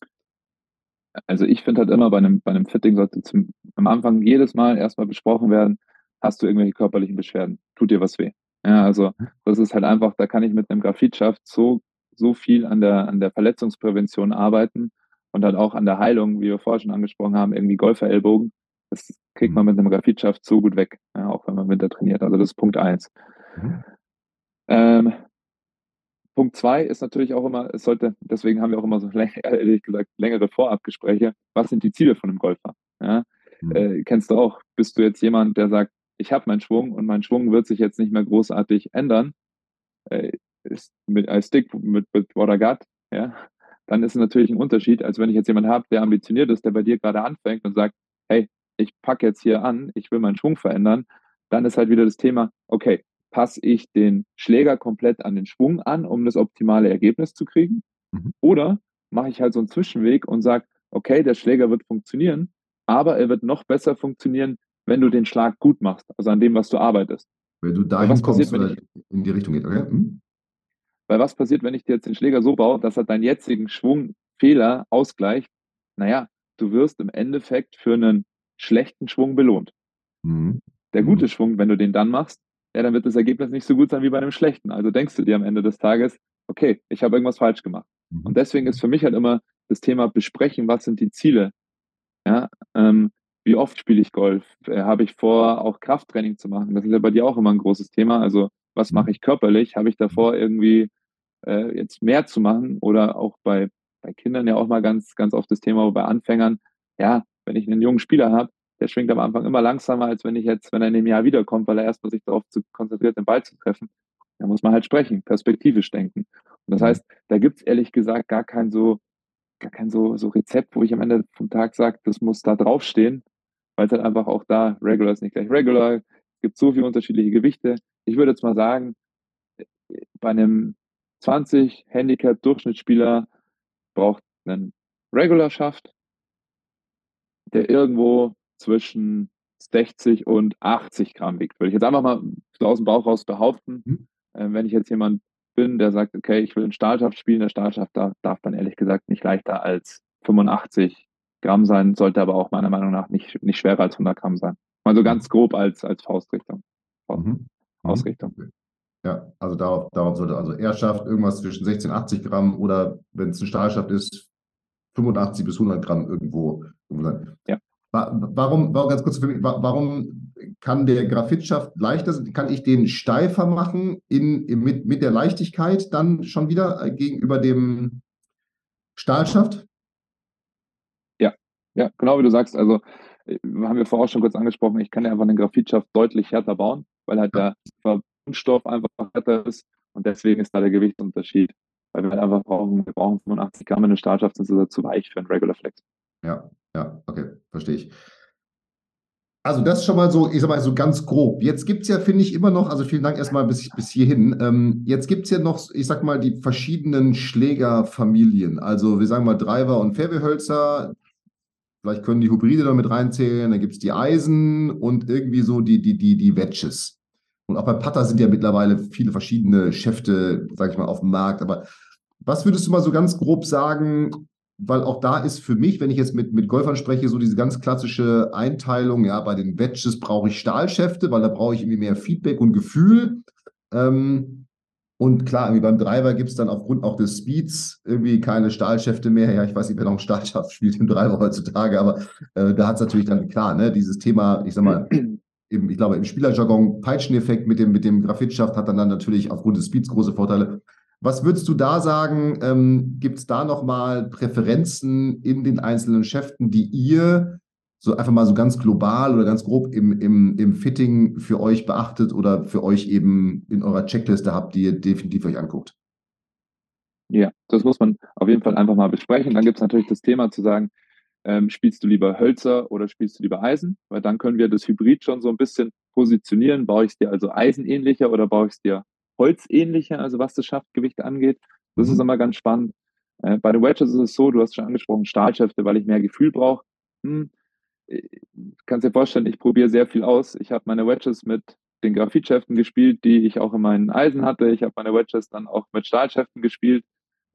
Also ich finde halt immer bei einem, bei einem Fitting sollte zum, am Anfang jedes Mal erstmal besprochen werden, hast du irgendwelche körperlichen Beschwerden? Tut dir was weh? Ja, also das ist halt einfach, da kann ich mit einem Graphitschaft so, so viel an der, an der Verletzungsprävention arbeiten und dann auch an der Heilung, wie wir vorher schon angesprochen haben, irgendwie Golferellbogen. Das kriegt man mit einem Graphitschaft so gut weg, ja, auch wenn man Winter trainiert. Also das ist Punkt eins. Mhm. Ähm, Punkt zwei ist natürlich auch immer, es sollte, deswegen haben wir auch immer so [LAUGHS] ehrlich gesagt längere Vorabgespräche. Was sind die Ziele von einem Golfer? Ja? Mhm. Äh, kennst du auch, bist du jetzt jemand, der sagt, ich habe meinen Schwung und mein Schwung wird sich jetzt nicht mehr großartig ändern, äh, ist mit I stick mit, mit what I got, ja, dann ist es natürlich ein Unterschied, als wenn ich jetzt jemanden habe, der ambitioniert ist, der bei dir gerade anfängt und sagt, hey, ich packe jetzt hier an, ich will meinen Schwung verändern, dann ist halt wieder das Thema, okay, passe ich den Schläger komplett an den Schwung an, um das optimale Ergebnis zu kriegen? Mhm. Oder mache ich halt so einen Zwischenweg und sage, okay, der Schläger wird funktionieren, aber er wird noch besser funktionieren, wenn du den Schlag gut machst, also an dem, was du arbeitest. Wenn du dahin was kommst, passiert, wenn ich, in die Richtung geht, okay? Hm? Weil was passiert, wenn ich dir jetzt den Schläger so baue, dass er deinen jetzigen Schwungfehler ausgleicht? Naja, du wirst im Endeffekt für einen schlechten Schwung belohnt. Mhm. Der gute mhm. Schwung, wenn du den dann machst, ja, dann wird das Ergebnis nicht so gut sein wie bei einem schlechten. Also denkst du dir am Ende des Tages, okay, ich habe irgendwas falsch gemacht. Mhm. Und deswegen ist für mich halt immer das Thema besprechen, was sind die Ziele. Ja, ähm, wie oft spiele ich Golf? Äh, Habe ich vor, auch Krafttraining zu machen? Das ist ja bei dir auch immer ein großes Thema. Also was mache ich körperlich? Habe ich davor irgendwie äh, jetzt mehr zu machen? Oder auch bei, bei Kindern ja auch mal ganz, ganz oft das Thema, bei Anfängern, ja, wenn ich einen jungen Spieler habe, der schwingt am Anfang immer langsamer, als wenn ich jetzt, wenn er in dem Jahr wiederkommt, weil er erstmal sich darauf zu konzentriert, den Ball zu treffen. Da muss man halt sprechen, perspektivisch denken. Und das mhm. heißt, da gibt es ehrlich gesagt gar kein so, gar kein so, so Rezept, wo ich am Ende vom Tag sage, das muss da draufstehen, weil es halt einfach auch da, Regular ist nicht gleich Regular, es gibt so viele unterschiedliche Gewichte. Ich würde jetzt mal sagen, bei einem 20 Handicap Durchschnittsspieler braucht einen Regular-Schaft, der irgendwo zwischen 60 und 80 Gramm wiegt. Würde ich jetzt einfach mal aus dem Bauch raus behaupten. Mhm. Äh, wenn ich jetzt jemand bin, der sagt, okay, ich will einen Stahlschaft spielen, der Stahlschaft darf, darf dann ehrlich gesagt nicht leichter als 85 Gramm sein, sollte aber auch meiner Meinung nach nicht, nicht schwerer als 100 Gramm sein. Mal so ganz grob als, als Faustrichtung. Faust, mhm. Ausrichtung. Ja, also darauf, darauf sollte, also er schafft irgendwas zwischen 16 und 80 Gramm oder wenn es ein Stahlschaft ist, 85 bis 100 Gramm irgendwo, irgendwo sein. Ja. Warum, warum, ganz kurz für mich, warum kann der Graphitschaft leichter sein? Kann ich den steifer machen in, mit, mit der Leichtigkeit dann schon wieder äh, gegenüber dem Stahlschaft? Ja, genau wie du sagst. Also äh, haben wir vorher auch schon kurz angesprochen, ich kann ja einfach den Graphitschaft deutlich härter bauen, weil halt der Verbundstoff einfach härter ist und deswegen ist da der Gewichtsunterschied. Weil wir halt einfach brauchen, wir brauchen 85 Gramm in der Stahlschaft, sonst ist er zu weich für einen Regular Flex. Ja, ja, okay, verstehe ich. Also das ist schon mal so, ich sag mal so ganz grob. Jetzt gibt es ja, finde ich, immer noch, also vielen Dank erstmal bis, bis hierhin. Ähm, jetzt gibt es ja noch, ich sag mal, die verschiedenen Schlägerfamilien. Also wir sagen mal Driver und Fairwayhölzer, Vielleicht können die Hybride da mit reinzählen. Dann gibt es die Eisen und irgendwie so die, die, die, die Wedges. Und auch bei Putter sind ja mittlerweile viele verschiedene Schäfte, sage ich mal, auf dem Markt. Aber was würdest du mal so ganz grob sagen? Weil auch da ist für mich, wenn ich jetzt mit, mit Golfern spreche, so diese ganz klassische Einteilung, ja, bei den Wedges brauche ich Stahlschäfte, weil da brauche ich irgendwie mehr Feedback und Gefühl. Ähm, und klar, irgendwie beim Driver gibt es dann aufgrund auch des Speeds irgendwie keine Stahlschäfte mehr. Ja, ich weiß nicht, wer noch einen Stahlschaft spielt im Driver heutzutage, aber äh, da hat es natürlich dann klar, ne, dieses Thema, ich sag mal, im, ich glaube, im Spielerjargon Peitscheneffekt mit dem, mit dem Graphitschaft hat dann, dann natürlich aufgrund des Speeds große Vorteile. Was würdest du da sagen? Ähm, Gibt es da nochmal Präferenzen in den einzelnen Schäften, die ihr so einfach mal so ganz global oder ganz grob im, im, im Fitting für euch beachtet oder für euch eben in eurer Checkliste habt, die ihr definitiv euch anguckt? Ja, das muss man auf jeden Fall einfach mal besprechen. Dann gibt es natürlich das Thema zu sagen, ähm, spielst du lieber Hölzer oder spielst du lieber Eisen? Weil dann können wir das Hybrid schon so ein bisschen positionieren. Baue ich es dir also eisenähnlicher oder baue ich es dir holzähnlicher, also was das Schaftgewicht angeht? Das mhm. ist immer ganz spannend. Äh, bei den Wedges ist es so, du hast schon angesprochen, Stahlschäfte, weil ich mehr Gefühl brauche. Hm, kannst dir vorstellen, ich probiere sehr viel aus. Ich habe meine Wedges mit den Graphitschäften gespielt, die ich auch in meinen Eisen hatte. Ich habe meine Wedges dann auch mit Stahlschäften gespielt,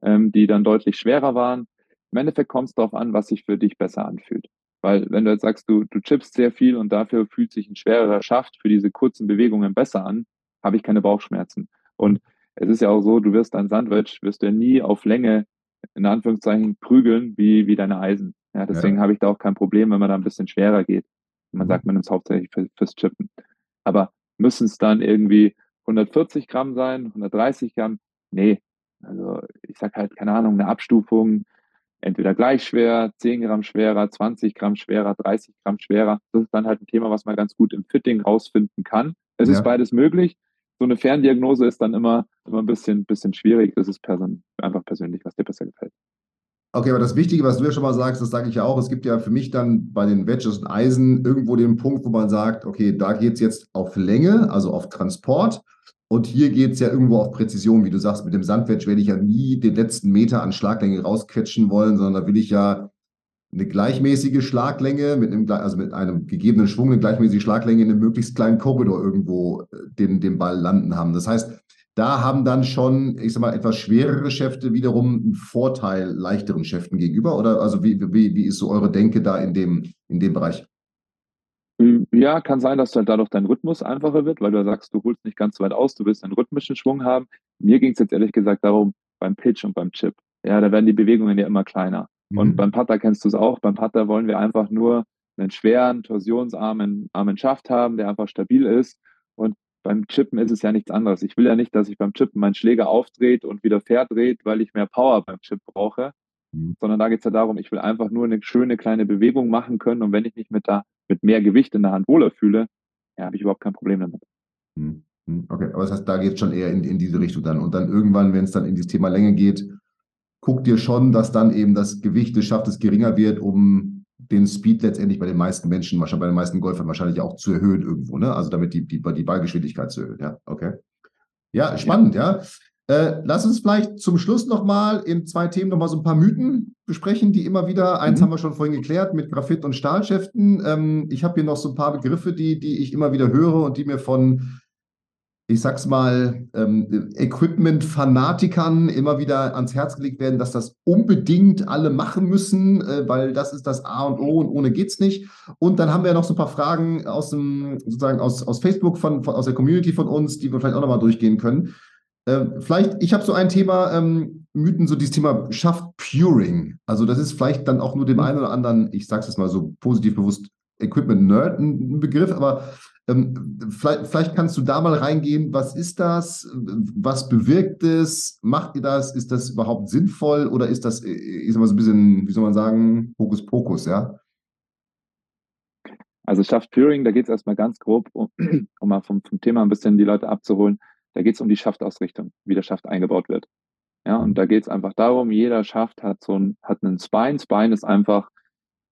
ähm, die dann deutlich schwerer waren. Im Endeffekt kommt es darauf an, was sich für dich besser anfühlt. Weil wenn du jetzt sagst, du, du chippst sehr viel und dafür fühlt sich ein schwererer Schaft für diese kurzen Bewegungen besser an, habe ich keine Bauchschmerzen. Und es ist ja auch so, du wirst dein Sandwich, wirst du ja nie auf Länge, in Anführungszeichen, prügeln wie, wie deine Eisen. Ja, deswegen ja. habe ich da auch kein Problem, wenn man da ein bisschen schwerer geht. Man sagt, man nimmt es hauptsächlich für, fürs Chippen. Aber müssen es dann irgendwie 140 Gramm sein, 130 Gramm? Nee. Also ich sag halt, keine Ahnung, eine Abstufung, entweder gleich schwer, 10 Gramm schwerer, 20 Gramm schwerer, 30 Gramm schwerer. Das ist dann halt ein Thema, was man ganz gut im Fitting rausfinden kann. Es ja. ist beides möglich. So eine Ferndiagnose ist dann immer, immer ein bisschen, bisschen schwierig. Das ist person einfach persönlich, was dir besser gefällt. Okay, aber das Wichtige, was du ja schon mal sagst, das sage ich ja auch, es gibt ja für mich dann bei den Wedges und Eisen irgendwo den Punkt, wo man sagt, okay, da geht es jetzt auf Länge, also auf Transport. Und hier geht es ja irgendwo auf Präzision, wie du sagst, mit dem Sandwedge werde ich ja nie den letzten Meter an Schlaglänge rausquetschen wollen, sondern da will ich ja eine gleichmäßige Schlaglänge mit einem, also mit einem gegebenen Schwung, eine gleichmäßige Schlaglänge in einem möglichst kleinen Korridor irgendwo äh, den, den Ball landen haben. Das heißt, da haben dann schon, ich sag mal, etwas schwerere Schäfte wiederum einen Vorteil leichteren Schäften gegenüber? Oder also wie, wie, wie ist so eure Denke da in dem, in dem Bereich? Hm, ja, kann sein, dass halt dadurch dein Rhythmus einfacher wird, weil du sagst, du holst nicht ganz so weit aus, du willst einen rhythmischen Schwung haben. Mir ging es jetzt ehrlich gesagt darum, beim Pitch und beim Chip. Ja, da werden die Bewegungen ja immer kleiner. Mhm. Und beim Putter kennst du es auch. Beim Putter wollen wir einfach nur einen schweren, torsionsarmen armen Schaft haben, der einfach stabil ist. Und beim Chippen ist es ja nichts anderes. Ich will ja nicht, dass sich beim Chippen mein Schläger aufdreht und wieder verdreht, weil ich mehr Power beim Chip brauche, mhm. sondern da geht es ja darum, ich will einfach nur eine schöne kleine Bewegung machen können und wenn ich mich mit, da, mit mehr Gewicht in der Hand wohler fühle, ja, habe ich überhaupt kein Problem damit. Mhm. Mhm. Okay, aber das heißt, da geht es schon eher in, in diese Richtung dann. Und dann irgendwann, wenn es dann in dieses Thema Länge geht, guckt ihr schon, dass dann eben das Gewicht des Schaftes geringer wird, um den Speed letztendlich bei den meisten Menschen, wahrscheinlich bei den meisten Golfern wahrscheinlich auch zu erhöhen irgendwo, ne? Also damit die, die, die Ballgeschwindigkeit zu erhöhen. Ja, okay. Ja, spannend, ja. ja. Äh, lass uns vielleicht zum Schluss nochmal in zwei Themen nochmal so ein paar Mythen besprechen, die immer wieder, eins mhm. haben wir schon vorhin geklärt, mit Graphit und Stahlschäften. Ähm, ich habe hier noch so ein paar Begriffe, die, die ich immer wieder höre und die mir von ich sag's mal, ähm, Equipment-Fanatikern immer wieder ans Herz gelegt werden, dass das unbedingt alle machen müssen, äh, weil das ist das A und O und ohne geht's nicht. Und dann haben wir noch so ein paar Fragen aus dem, sozusagen aus, aus Facebook, von, von aus der Community von uns, die wir vielleicht auch nochmal durchgehen können. Äh, vielleicht, ich habe so ein Thema, ähm, Mythen, so dieses Thema Shaft-Puring. Also das ist vielleicht dann auch nur dem einen oder anderen, ich sag's jetzt mal so positiv bewusst, Equipment-Nerd ein Begriff, aber vielleicht, vielleicht, kannst du da mal reingehen. Was ist das? Was bewirkt es? Macht ihr das? Ist das überhaupt sinnvoll oder ist das, ich sag mal so ein bisschen, wie soll man sagen, Hokuspokus, ja? Also Shaft Puring, da geht es erstmal ganz grob, um, [CLEARS THROAT] um mal vom, vom, Thema ein bisschen die Leute abzuholen. Da geht es um die Schaftausrichtung, wie der Schaft eingebaut wird. Ja, und da geht es einfach darum, jeder Schaft hat so ein, hat einen Spine. Spine ist einfach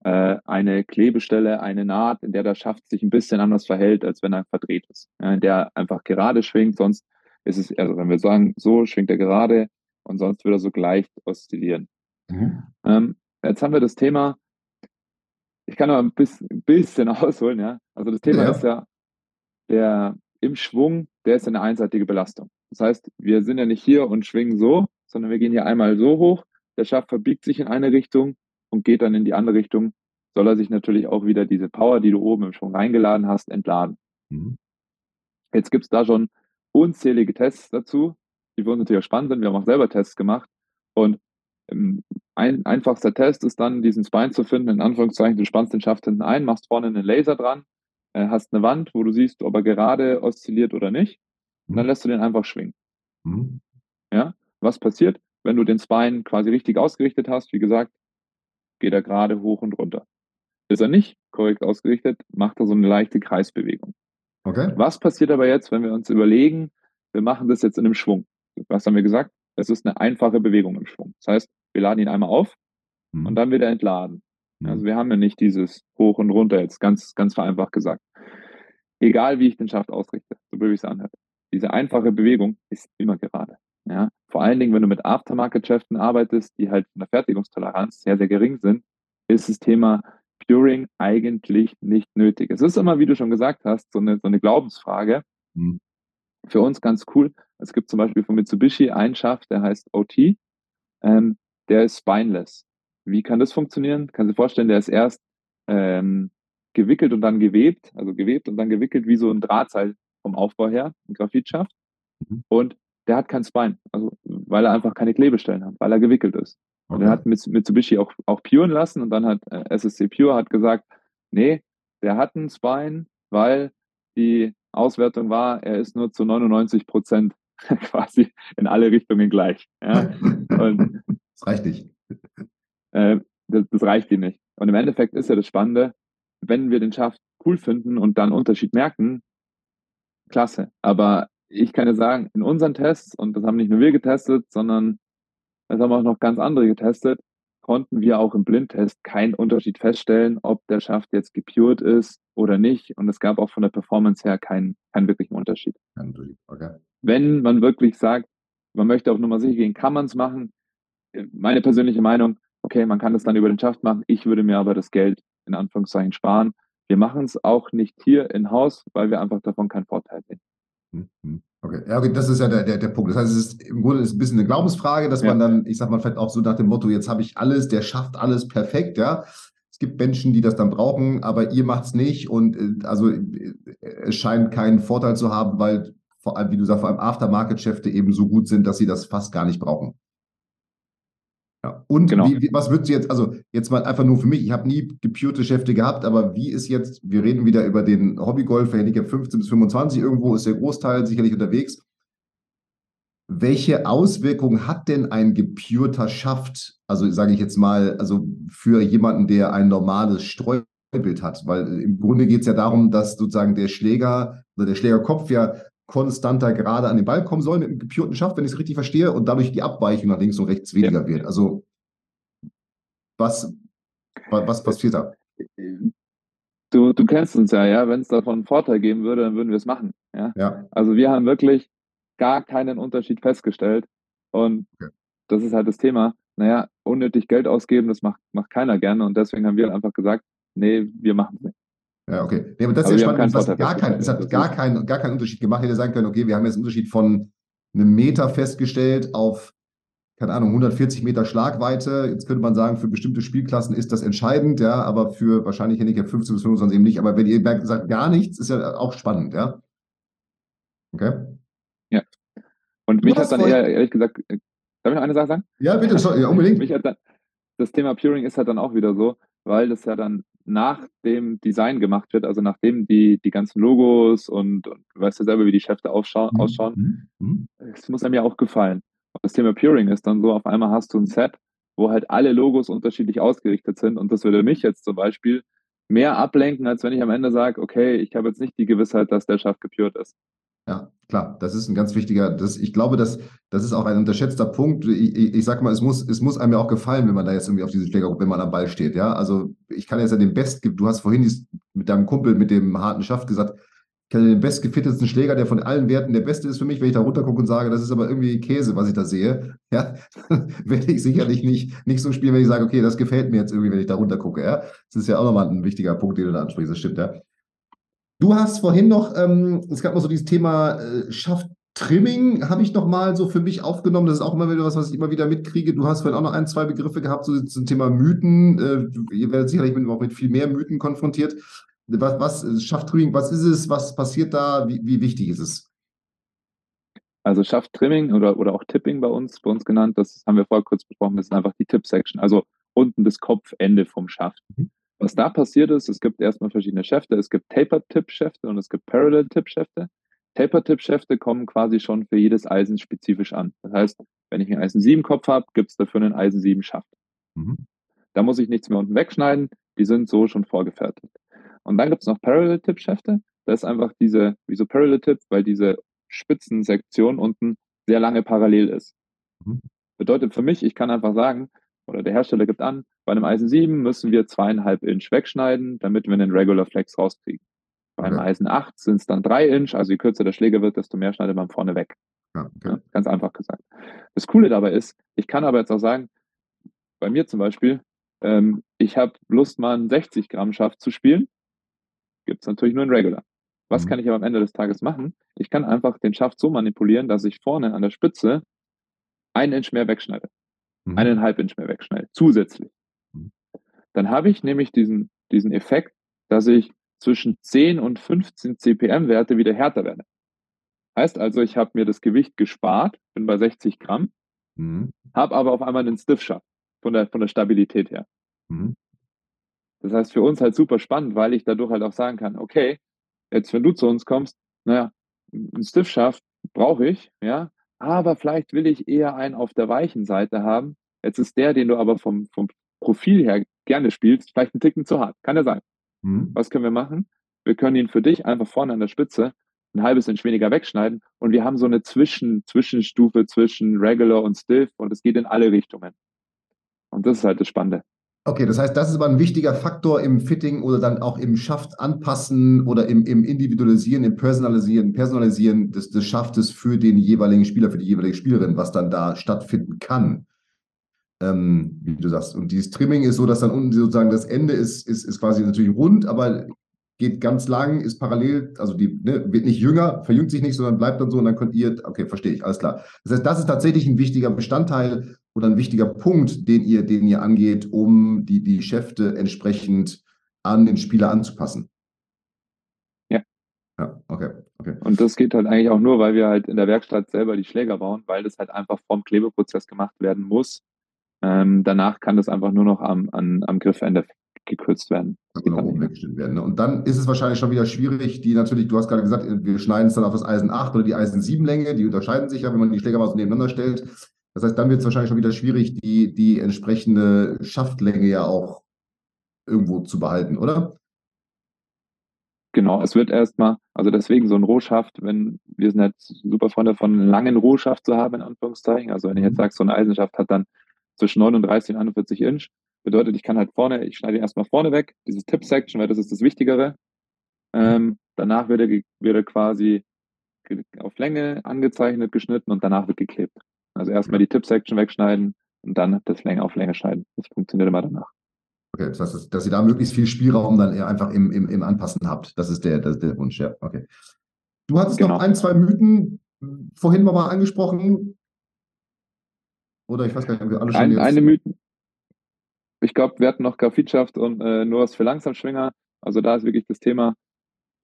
äh, eine Klebestelle, eine Naht, in der der Schaft sich ein bisschen anders verhält, als wenn er verdreht ist. Ja, in der einfach gerade schwingt, sonst ist es, also wenn wir sagen, so schwingt er gerade und sonst würde er so leicht oszillieren. Mhm. Ähm, jetzt haben wir das Thema, ich kann noch ein bisschen, ein bisschen [LAUGHS] ausholen, ja. Also das Thema ja. ist ja, der im Schwung, der ist eine einseitige Belastung. Das heißt, wir sind ja nicht hier und schwingen so, sondern wir gehen hier einmal so hoch, der Schaft verbiegt sich in eine Richtung und geht dann in die andere Richtung, soll er sich natürlich auch wieder diese Power, die du oben im Schwung reingeladen hast, entladen. Mhm. Jetzt gibt es da schon unzählige Tests dazu, die für uns natürlich auch spannend sind. Wir haben auch selber Tests gemacht. Und ähm, ein einfachster Test ist dann, diesen Spine zu finden, in Anführungszeichen, du spannst den Schaft hinten ein, machst vorne einen Laser dran, äh, hast eine Wand, wo du siehst, ob er gerade oszilliert oder nicht. Und dann mhm. lässt du den einfach schwingen. Mhm. Ja, was passiert, wenn du den Spine quasi richtig ausgerichtet hast? Wie gesagt, geht er gerade hoch und runter. Ist er nicht korrekt ausgerichtet, macht er so eine leichte Kreisbewegung. Okay. Was passiert aber jetzt, wenn wir uns überlegen, wir machen das jetzt in einem Schwung? Was haben wir gesagt? es ist eine einfache Bewegung im Schwung. Das heißt, wir laden ihn einmal auf mhm. und dann wird er entladen. Mhm. Also wir haben ja nicht dieses hoch und runter jetzt, ganz, ganz vereinfacht gesagt. Egal wie ich den Schaft ausrichte, so blöd ich es anhört. Diese einfache Bewegung ist immer gerade. Ja? Vor allen Dingen, wenn du mit Aftermarket-Geschäften arbeitest, die halt von der Fertigungstoleranz sehr, sehr gering sind, ist das Thema Puring eigentlich nicht nötig. Es ist immer, wie du schon gesagt hast, so eine, so eine Glaubensfrage. Mhm. Für uns ganz cool. Es gibt zum Beispiel von Mitsubishi einen Schaft, der heißt OT. Ähm, der ist spineless. Wie kann das funktionieren? Kannst du dir vorstellen, der ist erst ähm, gewickelt und dann gewebt, also gewebt und dann gewickelt wie so ein Drahtseil vom Aufbau her, ein Graphitschaft. Mhm. Und der hat kein Spine, also weil er einfach keine Klebestellen hat, weil er gewickelt ist. Und okay. er hat Mitsubishi auch, auch puren lassen und dann hat äh, SSC Pure hat gesagt, nee, der hat einen Spine, weil die Auswertung war, er ist nur zu 99 Prozent [LAUGHS] quasi in alle Richtungen gleich. Ja? [LAUGHS] Und, das reicht nicht. Äh, das, das, reicht ihm nicht. Und im Endeffekt ist ja das Spannende, wenn wir den Schaft cool finden und dann Unterschied merken, klasse. Aber ich kann ja sagen, in unseren Tests, und das haben nicht nur wir getestet, sondern das haben auch noch ganz andere getestet, konnten wir auch im Blindtest keinen Unterschied feststellen, ob der Schaft jetzt gepured ist oder nicht. Und es gab auch von der Performance her keinen, keinen wirklichen Unterschied. Okay. Wenn man wirklich sagt, man möchte auf Nummer sicher gehen, kann man es machen. Meine persönliche Meinung, okay, man kann es dann über den Schaft machen. Ich würde mir aber das Geld in Anführungszeichen sparen. Wir machen es auch nicht hier in Haus, weil wir einfach davon keinen Vorteil sehen. Mhm. Okay, ja, okay, das ist ja der, der, der Punkt. Das heißt, es ist im Grunde ist ein bisschen eine Glaubensfrage, dass ja. man dann, ich sag mal, vielleicht auch so nach dem Motto, jetzt habe ich alles, der schafft alles perfekt, ja. Es gibt Menschen, die das dann brauchen, aber ihr macht es nicht und äh, also äh, es scheint keinen Vorteil zu haben, weil vor allem, wie du sagst, vor allem Aftermarket-Geschäfte eben so gut sind, dass sie das fast gar nicht brauchen. Ja. Und genau. wie, wie, was würdest du jetzt, also jetzt mal einfach nur für mich, ich habe nie gepurte Geschäfte gehabt, aber wie ist jetzt, wir reden wieder über den Hobbygolf, Handicap 15 bis 25, irgendwo ist der Großteil sicherlich unterwegs. Welche Auswirkungen hat denn ein gepurter Schaft, also sage ich jetzt mal, also für jemanden, der ein normales Streubild hat? Weil im Grunde geht es ja darum, dass sozusagen der Schläger oder der Schlägerkopf ja konstanter gerade an den Ball kommen soll mit einem gepurten Schaft, wenn ich es richtig verstehe, und dadurch die Abweichung nach links und rechts weniger ja. wird. Also was, was passiert da? Du, du kennst uns ja, ja. Wenn es davon einen Vorteil geben würde, dann würden wir es machen. Ja? ja. Also wir haben wirklich gar keinen Unterschied festgestellt. Und okay. das ist halt das Thema. Naja, unnötig Geld ausgeben, das macht, macht keiner gerne. Und deswegen haben wir einfach gesagt, nee, wir machen es nicht. Ja, okay. Nee, aber das aber ist ja spannend. Das, gar kein, es hat gar, kein, gar keinen Unterschied gemacht. Hätte sagen können, okay, wir haben jetzt einen Unterschied von einem Meter festgestellt auf, keine Ahnung, 140 Meter Schlagweite. Jetzt könnte man sagen, für bestimmte Spielklassen ist das entscheidend, ja, aber für wahrscheinlich Handicap 15 bis 25 eben nicht. Aber wenn ihr sagt, gar nichts, ist ja auch spannend, ja. Okay. Ja. Und mich hat dann eher, ehrlich gesagt, äh, darf ich noch eine Sache sagen? Ja, bitte, ja, unbedingt. mich hat dann, das Thema Puring ist halt dann auch wieder so, weil das ja dann nach dem Design gemacht wird, also nachdem die, die ganzen Logos und, und du weißt ja selber, wie die Schäfte mhm. ausschauen, mhm. es muss einem ja auch gefallen. Und das Thema Puring ist dann so, auf einmal hast du ein Set, wo halt alle Logos unterschiedlich ausgerichtet sind und das würde mich jetzt zum Beispiel mehr ablenken, als wenn ich am Ende sage, okay, ich habe jetzt nicht die Gewissheit, dass der Schaft gepurt ist. Ja, klar, das ist ein ganz wichtiger, das, ich glaube, das, das ist auch ein unterschätzter Punkt. Ich, ich, ich sag mal, es muss, es muss einem ja auch gefallen, wenn man da jetzt irgendwie auf diese Schläger, wenn man am Ball steht, ja. Also ich kann jetzt ja den Best, du hast vorhin dies, mit deinem Kumpel mit dem harten Schaft gesagt, ich kann den bestgefittetsten Schläger, der von allen Werten der beste ist für mich, wenn ich da runtergucke und sage, das ist aber irgendwie Käse, was ich da sehe, [LAUGHS] ja, [LAUGHS] werde ich sicherlich nicht, nicht so spielen, wenn ich sage, okay, das gefällt mir jetzt irgendwie, wenn ich da runtergucke, ja. Das ist ja auch nochmal ein wichtiger Punkt, den du da ansprichst, das stimmt, ja. Du hast vorhin noch, ähm, es gab noch so dieses Thema äh, Schafft Trimming habe ich noch mal so für mich aufgenommen. Das ist auch immer wieder was, was ich immer wieder mitkriege. Du hast vorhin auch noch ein, zwei Begriffe gehabt so zum Thema Mythen. Äh, ihr werdet sicherlich mit, auch mit viel mehr Mythen konfrontiert. Was, was schafft Trimming? Was ist es? Was passiert da? Wie, wie wichtig ist es? Also Shaft Trimming oder, oder auch Tipping bei uns, bei uns genannt, das haben wir vorher kurz besprochen, das ist einfach die Tip-Section, also unten das Kopfende vom Schaft. Mhm. Was da passiert ist, es gibt erstmal verschiedene Schäfte. Es gibt Taper-Tip-Schäfte und es gibt Parallel-Tip-Schäfte. Taper-Tip-Schäfte kommen quasi schon für jedes Eisen spezifisch an. Das heißt, wenn ich einen Eisen 7-Kopf habe, gibt es dafür einen Eisen 7-Schaft. Mhm. Da muss ich nichts mehr unten wegschneiden. Die sind so schon vorgefertigt. Und dann gibt es noch Parallel-Tip-Schäfte. Das ist einfach diese, wie so Parallel-Tip, weil diese Spitzensektion unten sehr lange parallel ist. Mhm. Bedeutet für mich, ich kann einfach sagen, oder der Hersteller gibt an, bei einem Eisen 7 müssen wir zweieinhalb Inch wegschneiden, damit wir einen Regular Flex rauskriegen. Beim okay. Eisen 8 sind es dann drei Inch, also je kürzer der Schläger wird, desto mehr schneidet man vorne weg. Okay. ja, ganz einfach gesagt. Das Coole dabei ist, ich kann aber jetzt auch sagen, bei mir zum Beispiel, ähm, ich habe Lust, mal einen 60 Gramm Schaft zu spielen. Gibt es natürlich nur in Regular. Was mhm. kann ich aber am Ende des Tages machen? Ich kann einfach den Schaft so manipulieren, dass ich vorne an der Spitze einen Inch mehr wegschneide. Mhm. Eineinhalb Inch mehr wegschneide. Zusätzlich. Mhm. Dann habe ich nämlich diesen, diesen Effekt, dass ich zwischen 10 und 15 CPM-Werte wieder härter werde. Heißt also, ich habe mir das Gewicht gespart, bin bei 60 Gramm, mhm. habe aber auf einmal einen Stiff-Shaft von der, von der Stabilität her. Mhm. Das heißt, für uns halt super spannend, weil ich dadurch halt auch sagen kann, okay, jetzt wenn du zu uns kommst, naja, ein Stiff-Shaft brauche ich, ja, aber vielleicht will ich eher einen auf der weichen Seite haben. Jetzt ist der, den du aber vom, vom Profil her gerne spielst, vielleicht ein Ticken zu hart. Kann ja sein. Mhm. Was können wir machen? Wir können ihn für dich einfach vorne an der Spitze ein halbes Inch weniger wegschneiden und wir haben so eine Zwischen, Zwischenstufe zwischen Regular und Stiff und es geht in alle Richtungen. Und das ist halt das Spannende. Okay, das heißt, das ist aber ein wichtiger Faktor im Fitting oder dann auch im Schaft anpassen oder im, im Individualisieren, im Personalisieren, Personalisieren des, des Schaftes für den jeweiligen Spieler, für die jeweilige Spielerin, was dann da stattfinden kann. Ähm, wie du sagst. Und dieses Trimming ist so, dass dann unten sozusagen das Ende ist, ist, ist quasi natürlich rund, aber geht ganz lang, ist parallel, also die ne, wird nicht jünger, verjüngt sich nicht, sondern bleibt dann so und dann könnt ihr, okay, verstehe ich, alles klar. Das heißt, das ist tatsächlich ein wichtiger Bestandteil oder ein wichtiger Punkt, den ihr, den ihr angeht, um die, die Schäfte entsprechend an den Spieler anzupassen. Ja. Ja, okay, okay. Und das geht halt eigentlich auch nur, weil wir halt in der Werkstatt selber die Schläger bauen, weil das halt einfach vom Klebeprozess gemacht werden muss. Ähm, danach kann das einfach nur noch am, an, am Griffende gekürzt werden. Genau, weggestellt werden. Ne? Und dann ist es wahrscheinlich schon wieder schwierig, die natürlich, du hast gerade gesagt, wir schneiden es dann auf das Eisen 8 oder die Eisen 7 Länge, die unterscheiden sich ja, wenn man die Schläger mal so nebeneinander stellt. Das heißt, dann wird es wahrscheinlich schon wieder schwierig, die, die entsprechende Schaftlänge ja auch irgendwo zu behalten, oder? Genau, es wird erstmal, also deswegen so ein Rohschaft, wenn wir sind jetzt super Freunde davon, einen langen Rohschaft zu haben, in Anführungszeichen. Also wenn ich jetzt mhm. sage, so ein Eisenschaft hat dann zwischen 39 und 41 Inch, bedeutet, ich kann halt vorne, ich schneide ihn erstmal vorne weg, dieses Tip-Section, weil das ist das Wichtigere. Ähm, danach wird er, wird er quasi auf Länge angezeichnet, geschnitten und danach wird geklebt. Also erstmal die Tip-Section wegschneiden und dann das Länge auf Länge schneiden. Das funktioniert immer danach. Okay, das heißt, dass ihr da möglichst viel Spielraum dann einfach im, im, im Anpassen habt. Das ist der, das ist der Wunsch, ja. Okay. Du hattest genau. noch ein, zwei Mythen vorhin mal angesprochen. Oder ich weiß gar nicht, ob wir alle schon ein, jetzt... Eine Mythen. Ich glaube, wir hatten noch Grafitschaft und äh, nur was für Langsamschwinger. Also da ist wirklich das Thema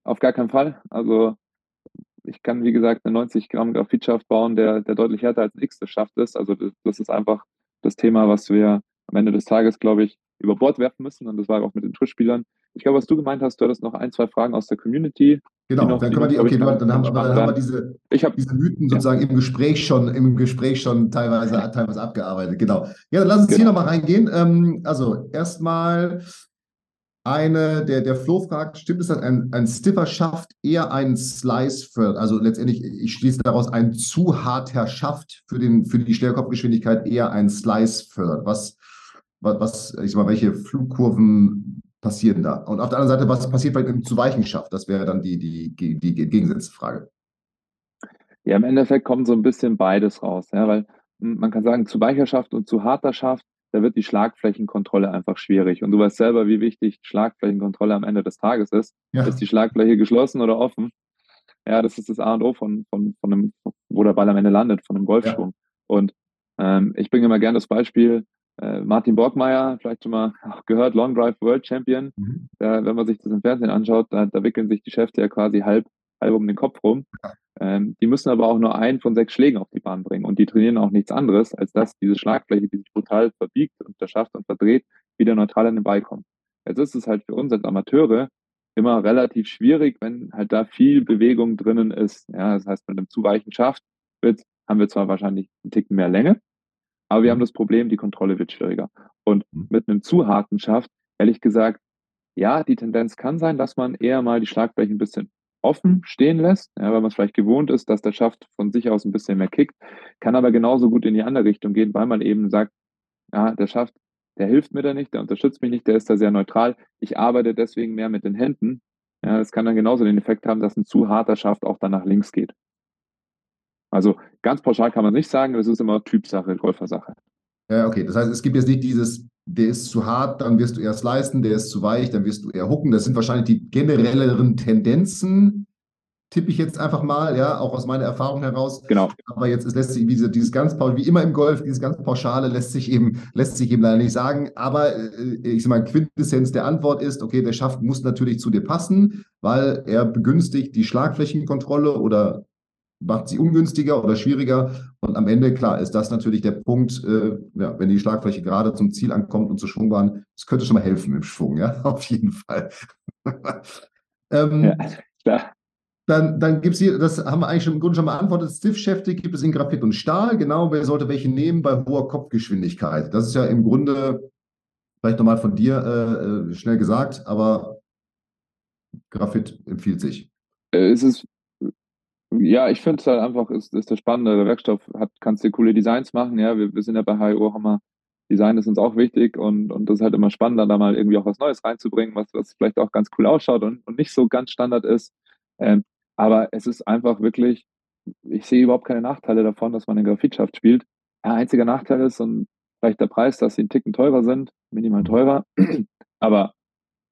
auf gar keinen Fall. Also ich kann, wie gesagt, eine 90 Gramm Graphitschaft bauen, der, der deutlich härter als ein X-Schaft ist. Also das, ist einfach das Thema, was wir am Ende des Tages, glaube ich, über Bord werfen müssen. Und das war auch mit den Trischspielern. Ich glaube, was du gemeint hast, du hattest noch ein, zwei Fragen aus der Community. Genau, noch, dann können wir die, okay, dann, dann, haben, dann haben wir diese, ich hab, diese Mythen sozusagen ja. im Gespräch schon, im Gespräch schon teilweise, [LAUGHS] teilweise abgearbeitet. Genau. Ja, dann lass uns genau. hier nochmal reingehen. Ähm, also erstmal eine, der, der Flo fragt, stimmt es, dass ein, ein Stiffer Schaft eher einen Slice fördert? Also letztendlich, ich schließe daraus, ein zu harter Schaft für, den, für die Schwerkopfgeschwindigkeit eher einen Slice fördert. Was, was, ich sag mal, welche Flugkurven passieren da? Und auf der anderen Seite, was passiert bei einem zu weichen Schaft? Das wäre dann die, die, die, die gegensätzliche Frage. Ja, im Endeffekt kommt so ein bisschen beides raus, ja, weil hm, man kann sagen, zu weicher Schaft und zu harter Schaft da wird die Schlagflächenkontrolle einfach schwierig. Und du weißt selber, wie wichtig Schlagflächenkontrolle am Ende des Tages ist. Ja. Ist die Schlagfläche geschlossen oder offen? Ja, das ist das A und O von, von, von einem, wo der Ball am Ende landet, von einem Golfschwung. Ja. Und ähm, ich bringe immer gerne das Beispiel, äh, Martin Borgmeier, vielleicht schon mal gehört, Long Drive World Champion. Mhm. Da, wenn man sich das im Fernsehen anschaut, da, da wickeln sich die Schäfte ja quasi halb, halb um den Kopf rum. Ähm, die müssen aber auch nur einen von sechs Schlägen auf die Bahn bringen und die trainieren auch nichts anderes, als dass diese Schlagfläche, die sich brutal verbiegt und verschafft und verdreht, wieder neutral an den Ball kommt. Jetzt ist es halt für uns als Amateure immer relativ schwierig, wenn halt da viel Bewegung drinnen ist. Ja, das heißt, mit einem zu weichen Schaft wird, haben wir zwar wahrscheinlich einen Ticken mehr Länge, aber wir haben das Problem, die Kontrolle wird schwieriger. Und mhm. mit einem zu harten Schaft, ehrlich gesagt, ja, die Tendenz kann sein, dass man eher mal die Schlagfläche ein bisschen offen stehen lässt, ja, weil man es vielleicht gewohnt ist, dass der Schaft von sich aus ein bisschen mehr kickt, kann aber genauso gut in die andere Richtung gehen, weil man eben sagt, ja, der Schaft, der hilft mir da nicht, der unterstützt mich nicht, der ist da sehr neutral. Ich arbeite deswegen mehr mit den Händen. Ja, das kann dann genauso den Effekt haben, dass ein zu harter Schaft auch dann nach links geht. Also ganz pauschal kann man nicht sagen, das ist immer Typsache, Golfersache. Ja, okay. Das heißt, es gibt jetzt nicht dieses, der ist zu hart, dann wirst du eher slicen, der ist zu weich, dann wirst du eher hooken. Das sind wahrscheinlich die generelleren Tendenzen, tippe ich jetzt einfach mal, ja, auch aus meiner Erfahrung heraus. Genau. Aber jetzt es lässt sich diese, dieses ganz wie immer im Golf, dieses ganz pauschale lässt sich eben lässt sich eben leider nicht sagen. Aber äh, ich sage mal, Quintessenz der Antwort ist, okay, der Schaft muss natürlich zu dir passen, weil er begünstigt die Schlagflächenkontrolle oder macht sie ungünstiger oder schwieriger. Und am Ende, klar, ist das natürlich der Punkt, äh, ja, wenn die Schlagfläche gerade zum Ziel ankommt und zur Schwungbahn, das könnte schon mal helfen im Schwung, ja, [LAUGHS] auf jeden Fall. [LAUGHS] ähm, ja, klar. Dann, dann gibt es hier, das haben wir eigentlich schon im Grunde schon beantwortet, Stiff-Schäfte gibt es in Graphit und Stahl. Genau, wer sollte welche nehmen bei hoher Kopfgeschwindigkeit? Das ist ja im Grunde vielleicht nochmal von dir äh, äh, schnell gesagt, aber Graphit empfiehlt sich. Äh, es ist ja, ich finde es halt einfach, ist, ist der spannende der Werkstoff, hat, kannst dir coole Designs machen, ja, wir, wir sind ja bei HIO, haben wir, Design ist uns auch wichtig und, und das ist halt immer spannender, da mal irgendwie auch was Neues reinzubringen, was, was vielleicht auch ganz cool ausschaut und, und nicht so ganz Standard ist. Ähm, aber es ist einfach wirklich, ich sehe überhaupt keine Nachteile davon, dass man in Graphitschaft spielt. Ja, einziger Nachteil ist und vielleicht der Preis, dass sie einen Ticken teurer sind, minimal teurer. [CLEARS THROAT] aber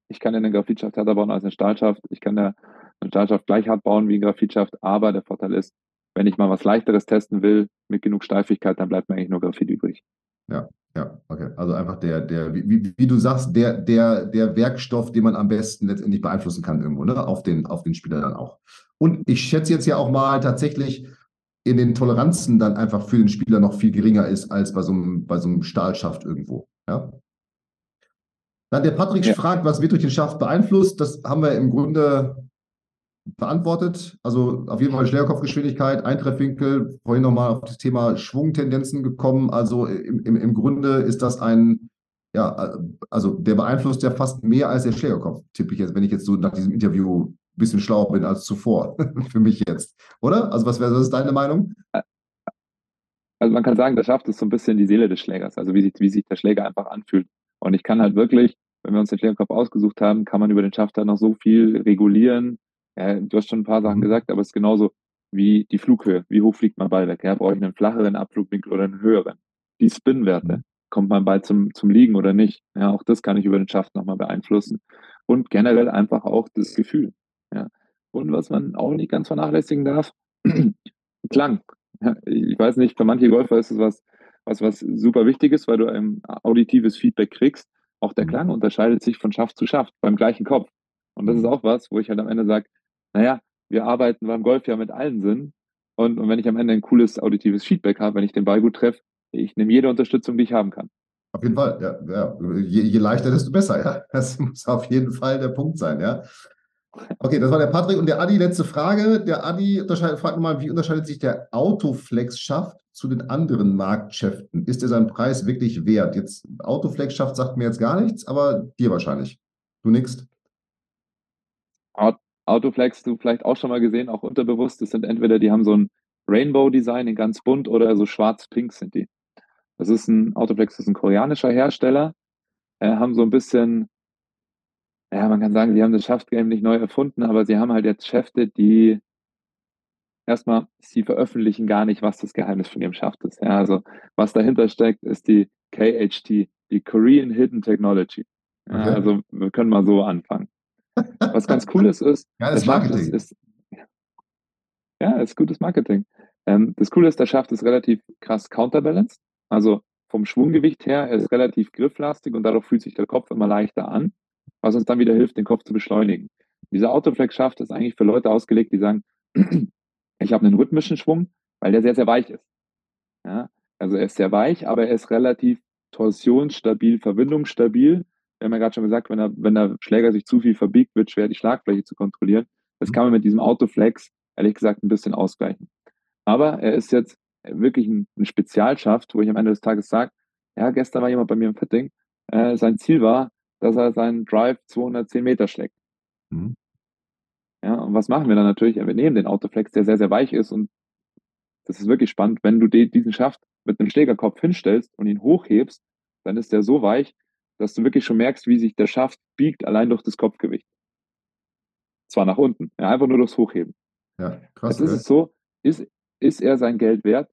ich kann eine Graphitschaft härter bauen als eine Stahlschaft. Ich kann der eine Stahlschaft gleich hart bauen wie ein Graphitschaft, aber der Vorteil ist, wenn ich mal was leichteres testen will, mit genug Steifigkeit, dann bleibt mir eigentlich nur Graphit übrig. Ja, ja, okay. Also einfach der, der, wie, wie du sagst, der, der, der Werkstoff, den man am besten letztendlich beeinflussen kann irgendwo, ne? Auf den, auf den Spieler dann auch. Und ich schätze jetzt ja auch mal tatsächlich in den Toleranzen dann einfach für den Spieler noch viel geringer ist als bei so einem, bei so einem Stahlschaft irgendwo. Ja. Dann der Patrick ja. fragt, was wird durch den Schaft beeinflusst? Das haben wir im Grunde beantwortet. Also auf jeden Fall Schlägerkopfgeschwindigkeit, Eintreffwinkel, vorhin nochmal auf das Thema Schwungtendenzen gekommen. Also im, im, im Grunde ist das ein, ja, also der beeinflusst ja fast mehr als der Schlägerkopf, tippe ich jetzt, wenn ich jetzt so nach diesem Interview ein bisschen schlauer bin als zuvor, [LAUGHS] für mich jetzt. Oder? Also was wäre das deine Meinung? Also man kann sagen, der Schaft ist so ein bisschen die Seele des Schlägers, also wie sich, wie sich der Schläger einfach anfühlt. Und ich kann halt wirklich, wenn wir uns den Schlägerkopf ausgesucht haben, kann man über den Schaft dann noch so viel regulieren, ja, du hast schon ein paar Sachen mhm. gesagt, aber es ist genauso wie die Flughöhe. Wie hoch fliegt mein Ball weg? Ja, brauche ich einen flacheren Abflugwinkel oder einen höheren? Die Spinwerte. Mhm. Kommt mein Ball zum, zum Liegen oder nicht? Ja, auch das kann ich über den Schaft nochmal beeinflussen. Und generell einfach auch das Gefühl. Ja. Und was man auch nicht ganz vernachlässigen darf, [CLEARS THROAT] Klang. Ja, ich weiß nicht, für manche Golfer ist es was, was, was super wichtig ist, weil du ein auditives Feedback kriegst. Auch der mhm. Klang unterscheidet sich von Schaft zu Schaft beim gleichen Kopf. Und das ist auch was, wo ich halt am Ende sage, naja, wir arbeiten beim Golf ja mit allen Sinnen. Und, und wenn ich am Ende ein cooles auditives Feedback habe, wenn ich den Ball gut treffe, ich nehme jede Unterstützung, die ich haben kann. Auf jeden Fall, ja. ja. Je, je, leichter, desto besser, ja. Das muss auf jeden Fall der Punkt sein, ja. Okay, das war der Patrick und der Adi. Letzte Frage. Der Adi fragt nochmal, wie unterscheidet sich der Autoflex-Schaft zu den anderen Marktschäften? Ist er seinen Preis wirklich wert? Jetzt Autoflex-Schaft sagt mir jetzt gar nichts, aber dir wahrscheinlich. Du nix. Autoflex du vielleicht auch schon mal gesehen, auch unterbewusst. Das sind entweder, die haben so ein Rainbow-Design in ganz bunt oder so schwarz-pink sind die. Das ist ein Autoflex, das ist ein koreanischer Hersteller, äh, haben so ein bisschen, ja, man kann sagen, sie haben das Shaft-Game nicht neu erfunden, aber sie haben halt jetzt Schäfte, die erstmal, sie veröffentlichen gar nicht, was das Geheimnis von ihrem Schaft ist. Ja, also was dahinter steckt, ist die KHT, die Korean Hidden Technology. Ja. Also wir können mal so anfangen. Was ganz cool ist, ist, das Marketing. Ist, ist, ja, ist gutes Marketing. Ähm, das Coole ist, der Schaft ist relativ krass counterbalanced. Also vom Schwunggewicht her, er ist relativ grifflastig und dadurch fühlt sich der Kopf immer leichter an, was uns dann wieder hilft, den Kopf zu beschleunigen. Dieser Autoflex-Schaft ist eigentlich für Leute ausgelegt, die sagen, [CLEARS THROAT] ich habe einen rhythmischen Schwung, weil der sehr, sehr weich ist. Ja, also er ist sehr weich, aber er ist relativ torsionsstabil, verwindungsstabil wir haben ja gerade schon gesagt, wenn der, wenn der Schläger sich zu viel verbiegt, wird schwer, die Schlagfläche zu kontrollieren. Das kann man mit diesem Autoflex, ehrlich gesagt, ein bisschen ausgleichen. Aber er ist jetzt wirklich ein, ein Spezialschaft, wo ich am Ende des Tages sage, ja, gestern war jemand bei mir im Fitting, äh, sein Ziel war, dass er seinen Drive 210 Meter schlägt. Mhm. Ja, und was machen wir dann natürlich? Ja, wir nehmen den Autoflex, der sehr, sehr weich ist und das ist wirklich spannend. Wenn du diesen Schaft mit einem Schlägerkopf hinstellst und ihn hochhebst, dann ist der so weich, dass du wirklich schon merkst, wie sich der Schaft biegt, allein durch das Kopfgewicht. Zwar nach unten, ja, einfach nur durchs Hochheben. Ja, krass. Jetzt ist es so, ist, ist er sein Geld wert?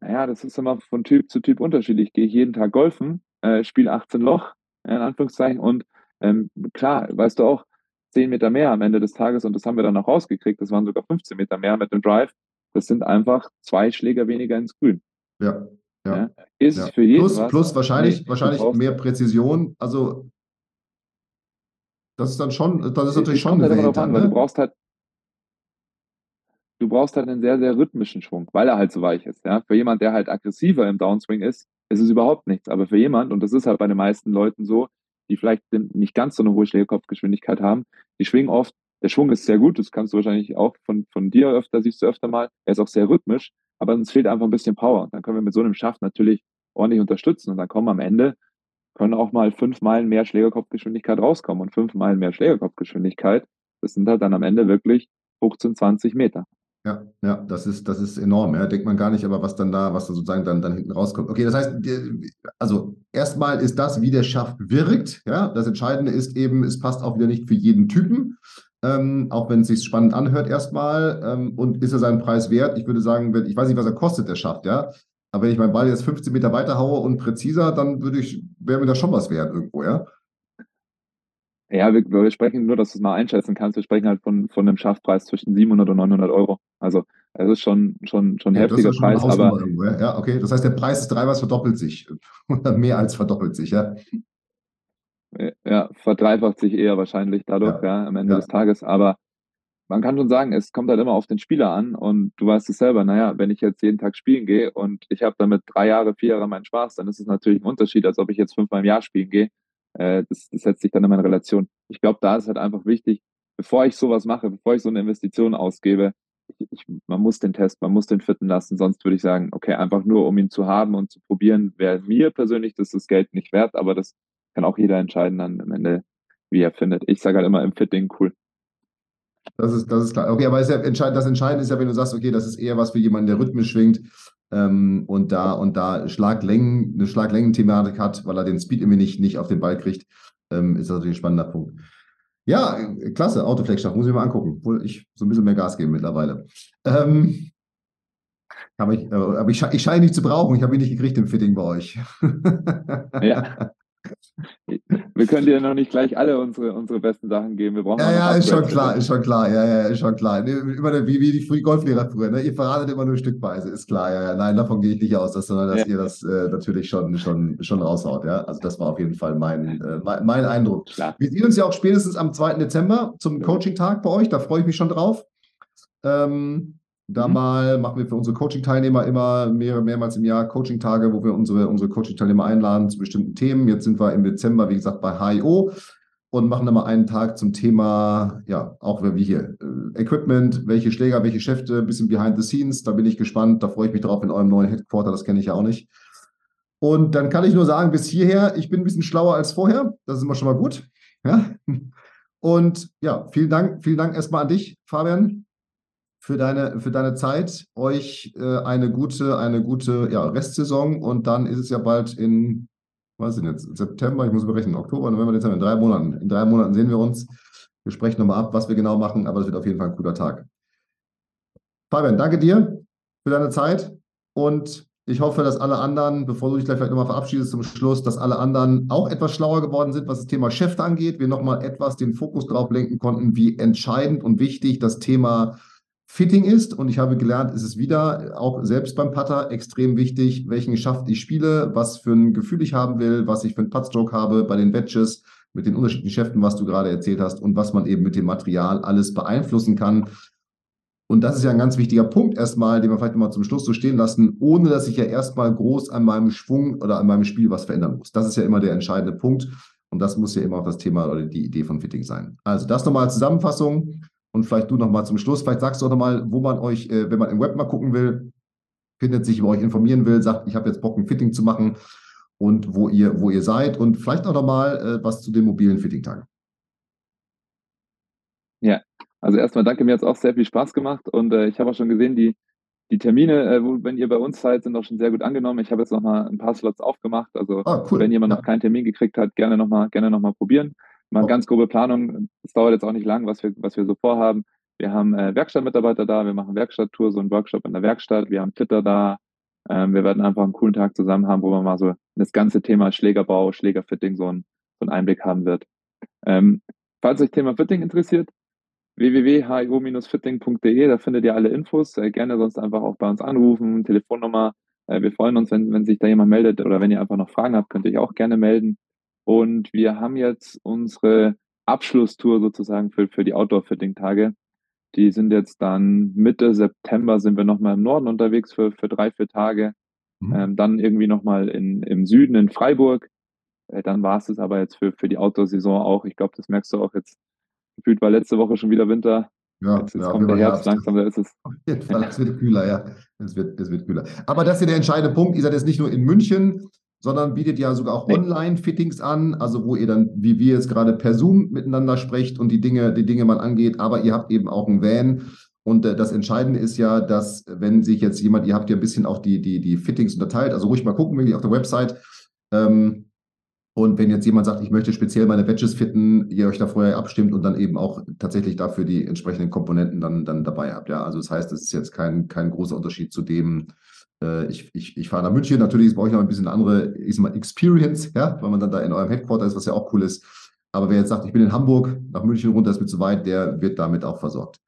Naja, das ist immer von Typ zu Typ unterschiedlich. Gehe ich jeden Tag golfen, äh, spiele 18 Loch, in Anführungszeichen, und ähm, klar, weißt du auch, 10 Meter mehr am Ende des Tages, und das haben wir dann auch rausgekriegt, das waren sogar 15 Meter mehr mit dem Drive. Das sind einfach zwei Schläger weniger ins Grün. Ja. Ja. ja. Ist ja. für jeden plus, was, plus wahrscheinlich, wahrscheinlich mehr Präzision. Also das ist dann schon, das ist natürlich schon eine Welt, an, ne? Du brauchst halt du brauchst halt einen sehr, sehr rhythmischen Schwung, weil er halt so weich ist. Ja? Für jemand, der halt aggressiver im Downswing ist, ist es überhaupt nichts. Aber für jemand, und das ist halt bei den meisten Leuten so, die vielleicht nicht ganz so eine hohe Schlägerkopfgeschwindigkeit haben, die schwingen oft, der Schwung ist sehr gut, das kannst du wahrscheinlich auch von, von dir öfter, siehst du öfter mal, er ist auch sehr rhythmisch, aber uns fehlt einfach ein bisschen Power. Dann können wir mit so einem Schaft natürlich ordentlich unterstützen und dann kommen am Ende, können auch mal fünf Meilen mehr Schlägerkopfgeschwindigkeit rauskommen und fünf Meilen mehr Schlägerkopfgeschwindigkeit, das sind halt dann am Ende wirklich 15, 20 Meter. Ja, ja, das ist, das ist enorm. Ja. Denkt man gar nicht, aber was dann da, was da sozusagen dann, dann hinten rauskommt. Okay, das heißt, also erstmal ist das, wie der Schaft wirkt. Ja, das Entscheidende ist eben, es passt auch wieder nicht für jeden Typen. Ähm, auch wenn es sich spannend anhört erstmal. Ähm, und ist er seinen Preis wert? Ich würde sagen, wenn, ich weiß nicht, was er kostet, der Schaft, ja. Aber wenn ich meinen Ball jetzt 15 Meter weiter haue und präziser, dann würde ich, wäre mir das schon was wert irgendwo, ja. Ja, wir, wir sprechen nur, dass du es mal einschätzen kannst. Wir sprechen halt von, von einem Schaftpreis zwischen 700 und 900 Euro. Also, es ist schon, schon, schon ein ja, heftiger schon Preis. Aber, irgendwo, ja? ja, okay. Das heißt, der Preis des Treibers verdoppelt sich. [LAUGHS] Oder mehr als verdoppelt sich, ja. Ja, verdreifacht sich eher wahrscheinlich dadurch, ja, ja am Ende ja. des Tages. Aber man kann schon sagen, es kommt halt immer auf den Spieler an und du weißt es selber, naja, wenn ich jetzt jeden Tag spielen gehe und ich habe damit drei Jahre, vier Jahre meinen Spaß, dann ist es natürlich ein Unterschied, als ob ich jetzt fünfmal im Jahr spielen gehe äh, das, das setzt sich dann immer in Relation. Ich glaube, da ist halt einfach wichtig, bevor ich sowas mache, bevor ich so eine Investition ausgebe, ich, ich, man muss den Test, man muss den fitten lassen, sonst würde ich sagen, okay, einfach nur um ihn zu haben und zu probieren, wäre mir persönlich das, das Geld nicht wert, aber das kann auch jeder entscheiden dann am Ende, wie er findet. Ich sage halt immer im Fitting cool. Das ist, das ist klar. Okay, aber ist ja entscheidend, das Entscheidende ist ja, wenn du sagst, okay, das ist eher was für jemanden, der rhythmisch schwingt ähm, und da und da Schlaglängen, eine Schlaglängenthematik hat, weil er den Speed irgendwie nicht, nicht auf den Ball kriegt, ähm, ist das natürlich ein spannender Punkt. Ja, klasse, Autoflex-Schacht, muss ich mal angucken, obwohl ich so ein bisschen mehr Gas gebe mittlerweile. Ähm, aber ich, aber ich, ich scheine nicht zu brauchen, ich habe ihn nicht gekriegt im Fitting bei euch. ja. [LAUGHS] Wir können dir noch nicht gleich alle unsere, unsere besten Sachen geben. Wir brauchen ja, ja, ist schon klar, ist schon klar. Ja, ja, ist schon klar. Immer wie, wie die Golflehrer früher. Ne? Ihr verratet immer nur stückweise, ist klar. Ja, ja. Nein, davon gehe ich nicht aus, dass, sondern dass ja. ihr das äh, natürlich schon, schon, schon raushaut. Ja? Also das war auf jeden Fall mein, äh, mein, mein, Eindruck. Klar. Wir sehen uns ja auch spätestens am 2. Dezember zum Coaching-Tag bei euch. Da freue ich mich schon drauf. Ähm, da mhm. mal machen wir für unsere Coaching-Teilnehmer immer mehr, mehrmals im Jahr Coaching-Tage, wo wir unsere, unsere Coaching-Teilnehmer einladen zu bestimmten Themen. Jetzt sind wir im Dezember, wie gesagt, bei HIO und machen dann mal einen Tag zum Thema, ja, auch wie hier, äh, Equipment, welche Schläger, welche Schäfte, ein bisschen behind the scenes. Da bin ich gespannt, da freue ich mich drauf in eurem neuen Headquarter, das kenne ich ja auch nicht. Und dann kann ich nur sagen, bis hierher, ich bin ein bisschen schlauer als vorher. Das ist immer schon mal gut. Ja. [LAUGHS] Und ja, vielen Dank, vielen Dank erstmal an dich, Fabian für deine, für deine Zeit. Euch äh, eine gute, eine gute ja, Restsaison und dann ist es ja bald in, was ist jetzt, September, ich muss berechnen, Oktober, November, Dezember, in drei Monaten. In drei Monaten sehen wir uns. Wir sprechen nochmal ab, was wir genau machen, aber es wird auf jeden Fall ein guter Tag. Fabian, danke dir für deine Zeit und ich hoffe, dass alle anderen, bevor du dich gleich vielleicht nochmal verabschiedest zum Schluss, dass alle anderen auch etwas schlauer geworden sind, was das Thema Chef angeht. Wir nochmal etwas den Fokus drauf lenken konnten, wie entscheidend und wichtig das Thema Fitting ist. Und ich habe gelernt, ist es wieder auch selbst beim Putter extrem wichtig, welchen Schaft ich spiele, was für ein Gefühl ich haben will, was ich für ein Puttstroke habe bei den Wedges, mit den unterschiedlichen Schäften, was du gerade erzählt hast und was man eben mit dem Material alles beeinflussen kann. Und das ist ja ein ganz wichtiger Punkt erstmal, den wir vielleicht nochmal zum Schluss so stehen lassen, ohne dass ich ja erstmal groß an meinem Schwung oder an meinem Spiel was verändern muss. Das ist ja immer der entscheidende Punkt. Und das muss ja immer auch das Thema oder die Idee von Fitting sein. Also das nochmal als Zusammenfassung. Und vielleicht du noch mal zum Schluss, vielleicht sagst du auch noch mal, wo man euch, äh, wenn man im Web mal gucken will, findet, sich über euch informieren will, sagt, ich habe jetzt Bock, ein Fitting zu machen und wo ihr, wo ihr seid und vielleicht auch noch mal äh, was zu den mobilen Fitting-Tagen. Ja, Also erstmal danke, mir hat es auch sehr viel Spaß gemacht und äh, ich habe auch schon gesehen, die, die Termine, äh, wo, wenn ihr bei uns seid, sind auch schon sehr gut angenommen. Ich habe jetzt nochmal ein paar Slots aufgemacht. Also ah, cool. wenn jemand ja. noch keinen Termin gekriegt hat, gerne nochmal gerne noch mal probieren. Mal oh. ganz grobe Planung. Es dauert jetzt auch nicht lang, was wir, was wir so vorhaben. Wir haben äh, Werkstattmitarbeiter da, wir machen Werkstatttour, so einen Workshop in der Werkstatt, wir haben Fitter da. Ähm, wir werden einfach einen coolen Tag zusammen haben, wo man mal so das ganze Thema Schlägerbau, Schlägerfitting so, ein, so einen Einblick haben wird. Ähm, falls euch Thema Fitting interessiert, www.hio-fitting.de, da findet ihr alle Infos. Äh, gerne sonst einfach auch bei uns anrufen, Telefonnummer. Äh, wir freuen uns, wenn, wenn sich da jemand meldet oder wenn ihr einfach noch Fragen habt, könnt ihr euch auch gerne melden. Und wir haben jetzt unsere Abschlusstour sozusagen für, für die Outdoor-Fitting-Tage. Die sind jetzt dann Mitte September sind wir nochmal im Norden unterwegs für, für drei, vier Tage. Mhm. Ähm, dann irgendwie nochmal im Süden in Freiburg. Äh, dann war es es aber jetzt für, für die Outdoor-Saison auch. Ich glaube, das merkst du auch jetzt. Gefühlt war letzte Woche schon wieder Winter. Ja, jetzt, jetzt ja, kommt der Herbst, Herbst langsam, da ist es. Auf jeden Fall, es wird kühler, ja. Es wird, es wird kühler. Aber das ist ja der entscheidende Punkt. Ihr seid jetzt nicht nur in München, sondern bietet ja sogar auch Online-Fittings an, also wo ihr dann, wie wir jetzt gerade per Zoom miteinander sprecht und die Dinge, die Dinge mal angeht, aber ihr habt eben auch ein Van. Und äh, das Entscheidende ist ja, dass wenn sich jetzt jemand, ihr habt ja ein bisschen auch die, die, die Fittings unterteilt, also ruhig mal gucken, ihr auf der Website. Ähm, und wenn jetzt jemand sagt, ich möchte speziell meine Badges fitten, ihr euch da vorher abstimmt und dann eben auch tatsächlich dafür die entsprechenden Komponenten dann, dann dabei habt. Ja, also das heißt, es ist jetzt kein, kein großer Unterschied zu dem, äh, ich, ich, ich fahre nach München, natürlich ist bei euch noch ein bisschen eine andere ich mal, Experience, ja, weil man dann da in eurem Headquarter ist, was ja auch cool ist. Aber wer jetzt sagt, ich bin in Hamburg, nach München runter ist mir zu weit, der wird damit auch versorgt.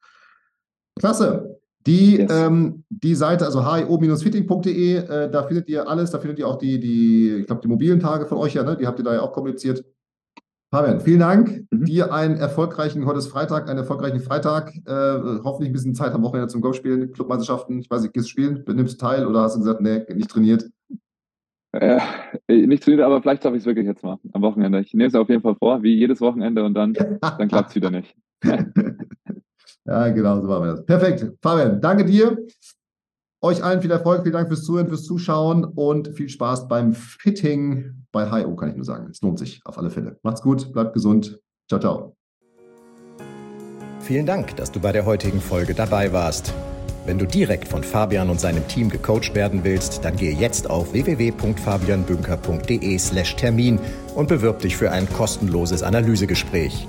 Klasse. Die, yes. ähm, die Seite, also hio-fitting.de, äh, da findet ihr alles, da findet ihr auch die, die ich glaube, die mobilen Tage von euch ja, ne? die habt ihr da ja auch kommuniziert. Fabian, vielen Dank. Mhm. Dir einen erfolgreichen, heute ist Freitag, einen erfolgreichen Freitag. Äh, hoffentlich ein bisschen Zeit am Wochenende zum Golfspielen, Clubmeisterschaften. Ich weiß nicht, gehst du spielen? Nimmst du teil oder hast du gesagt, nee, nicht trainiert? Äh, nicht trainiert, aber vielleicht schaffe ich es wirklich jetzt mal am Wochenende. Ich nehme es auf jeden Fall vor, wie jedes Wochenende und dann, [LAUGHS] dann klappt es wieder nicht. [LAUGHS] ja, genau, so machen wir das. Perfekt. Fabian, danke dir. Euch allen viel Erfolg, vielen Dank fürs Zuhören, fürs Zuschauen und viel Spaß beim Fitting bei HIO, kann ich nur sagen. Es lohnt sich auf alle Fälle. Macht's gut, bleibt gesund. Ciao, ciao. Vielen Dank, dass du bei der heutigen Folge dabei warst. Wenn du direkt von Fabian und seinem Team gecoacht werden willst, dann gehe jetzt auf www.fabianbünker.de/termin und bewirb dich für ein kostenloses Analysegespräch.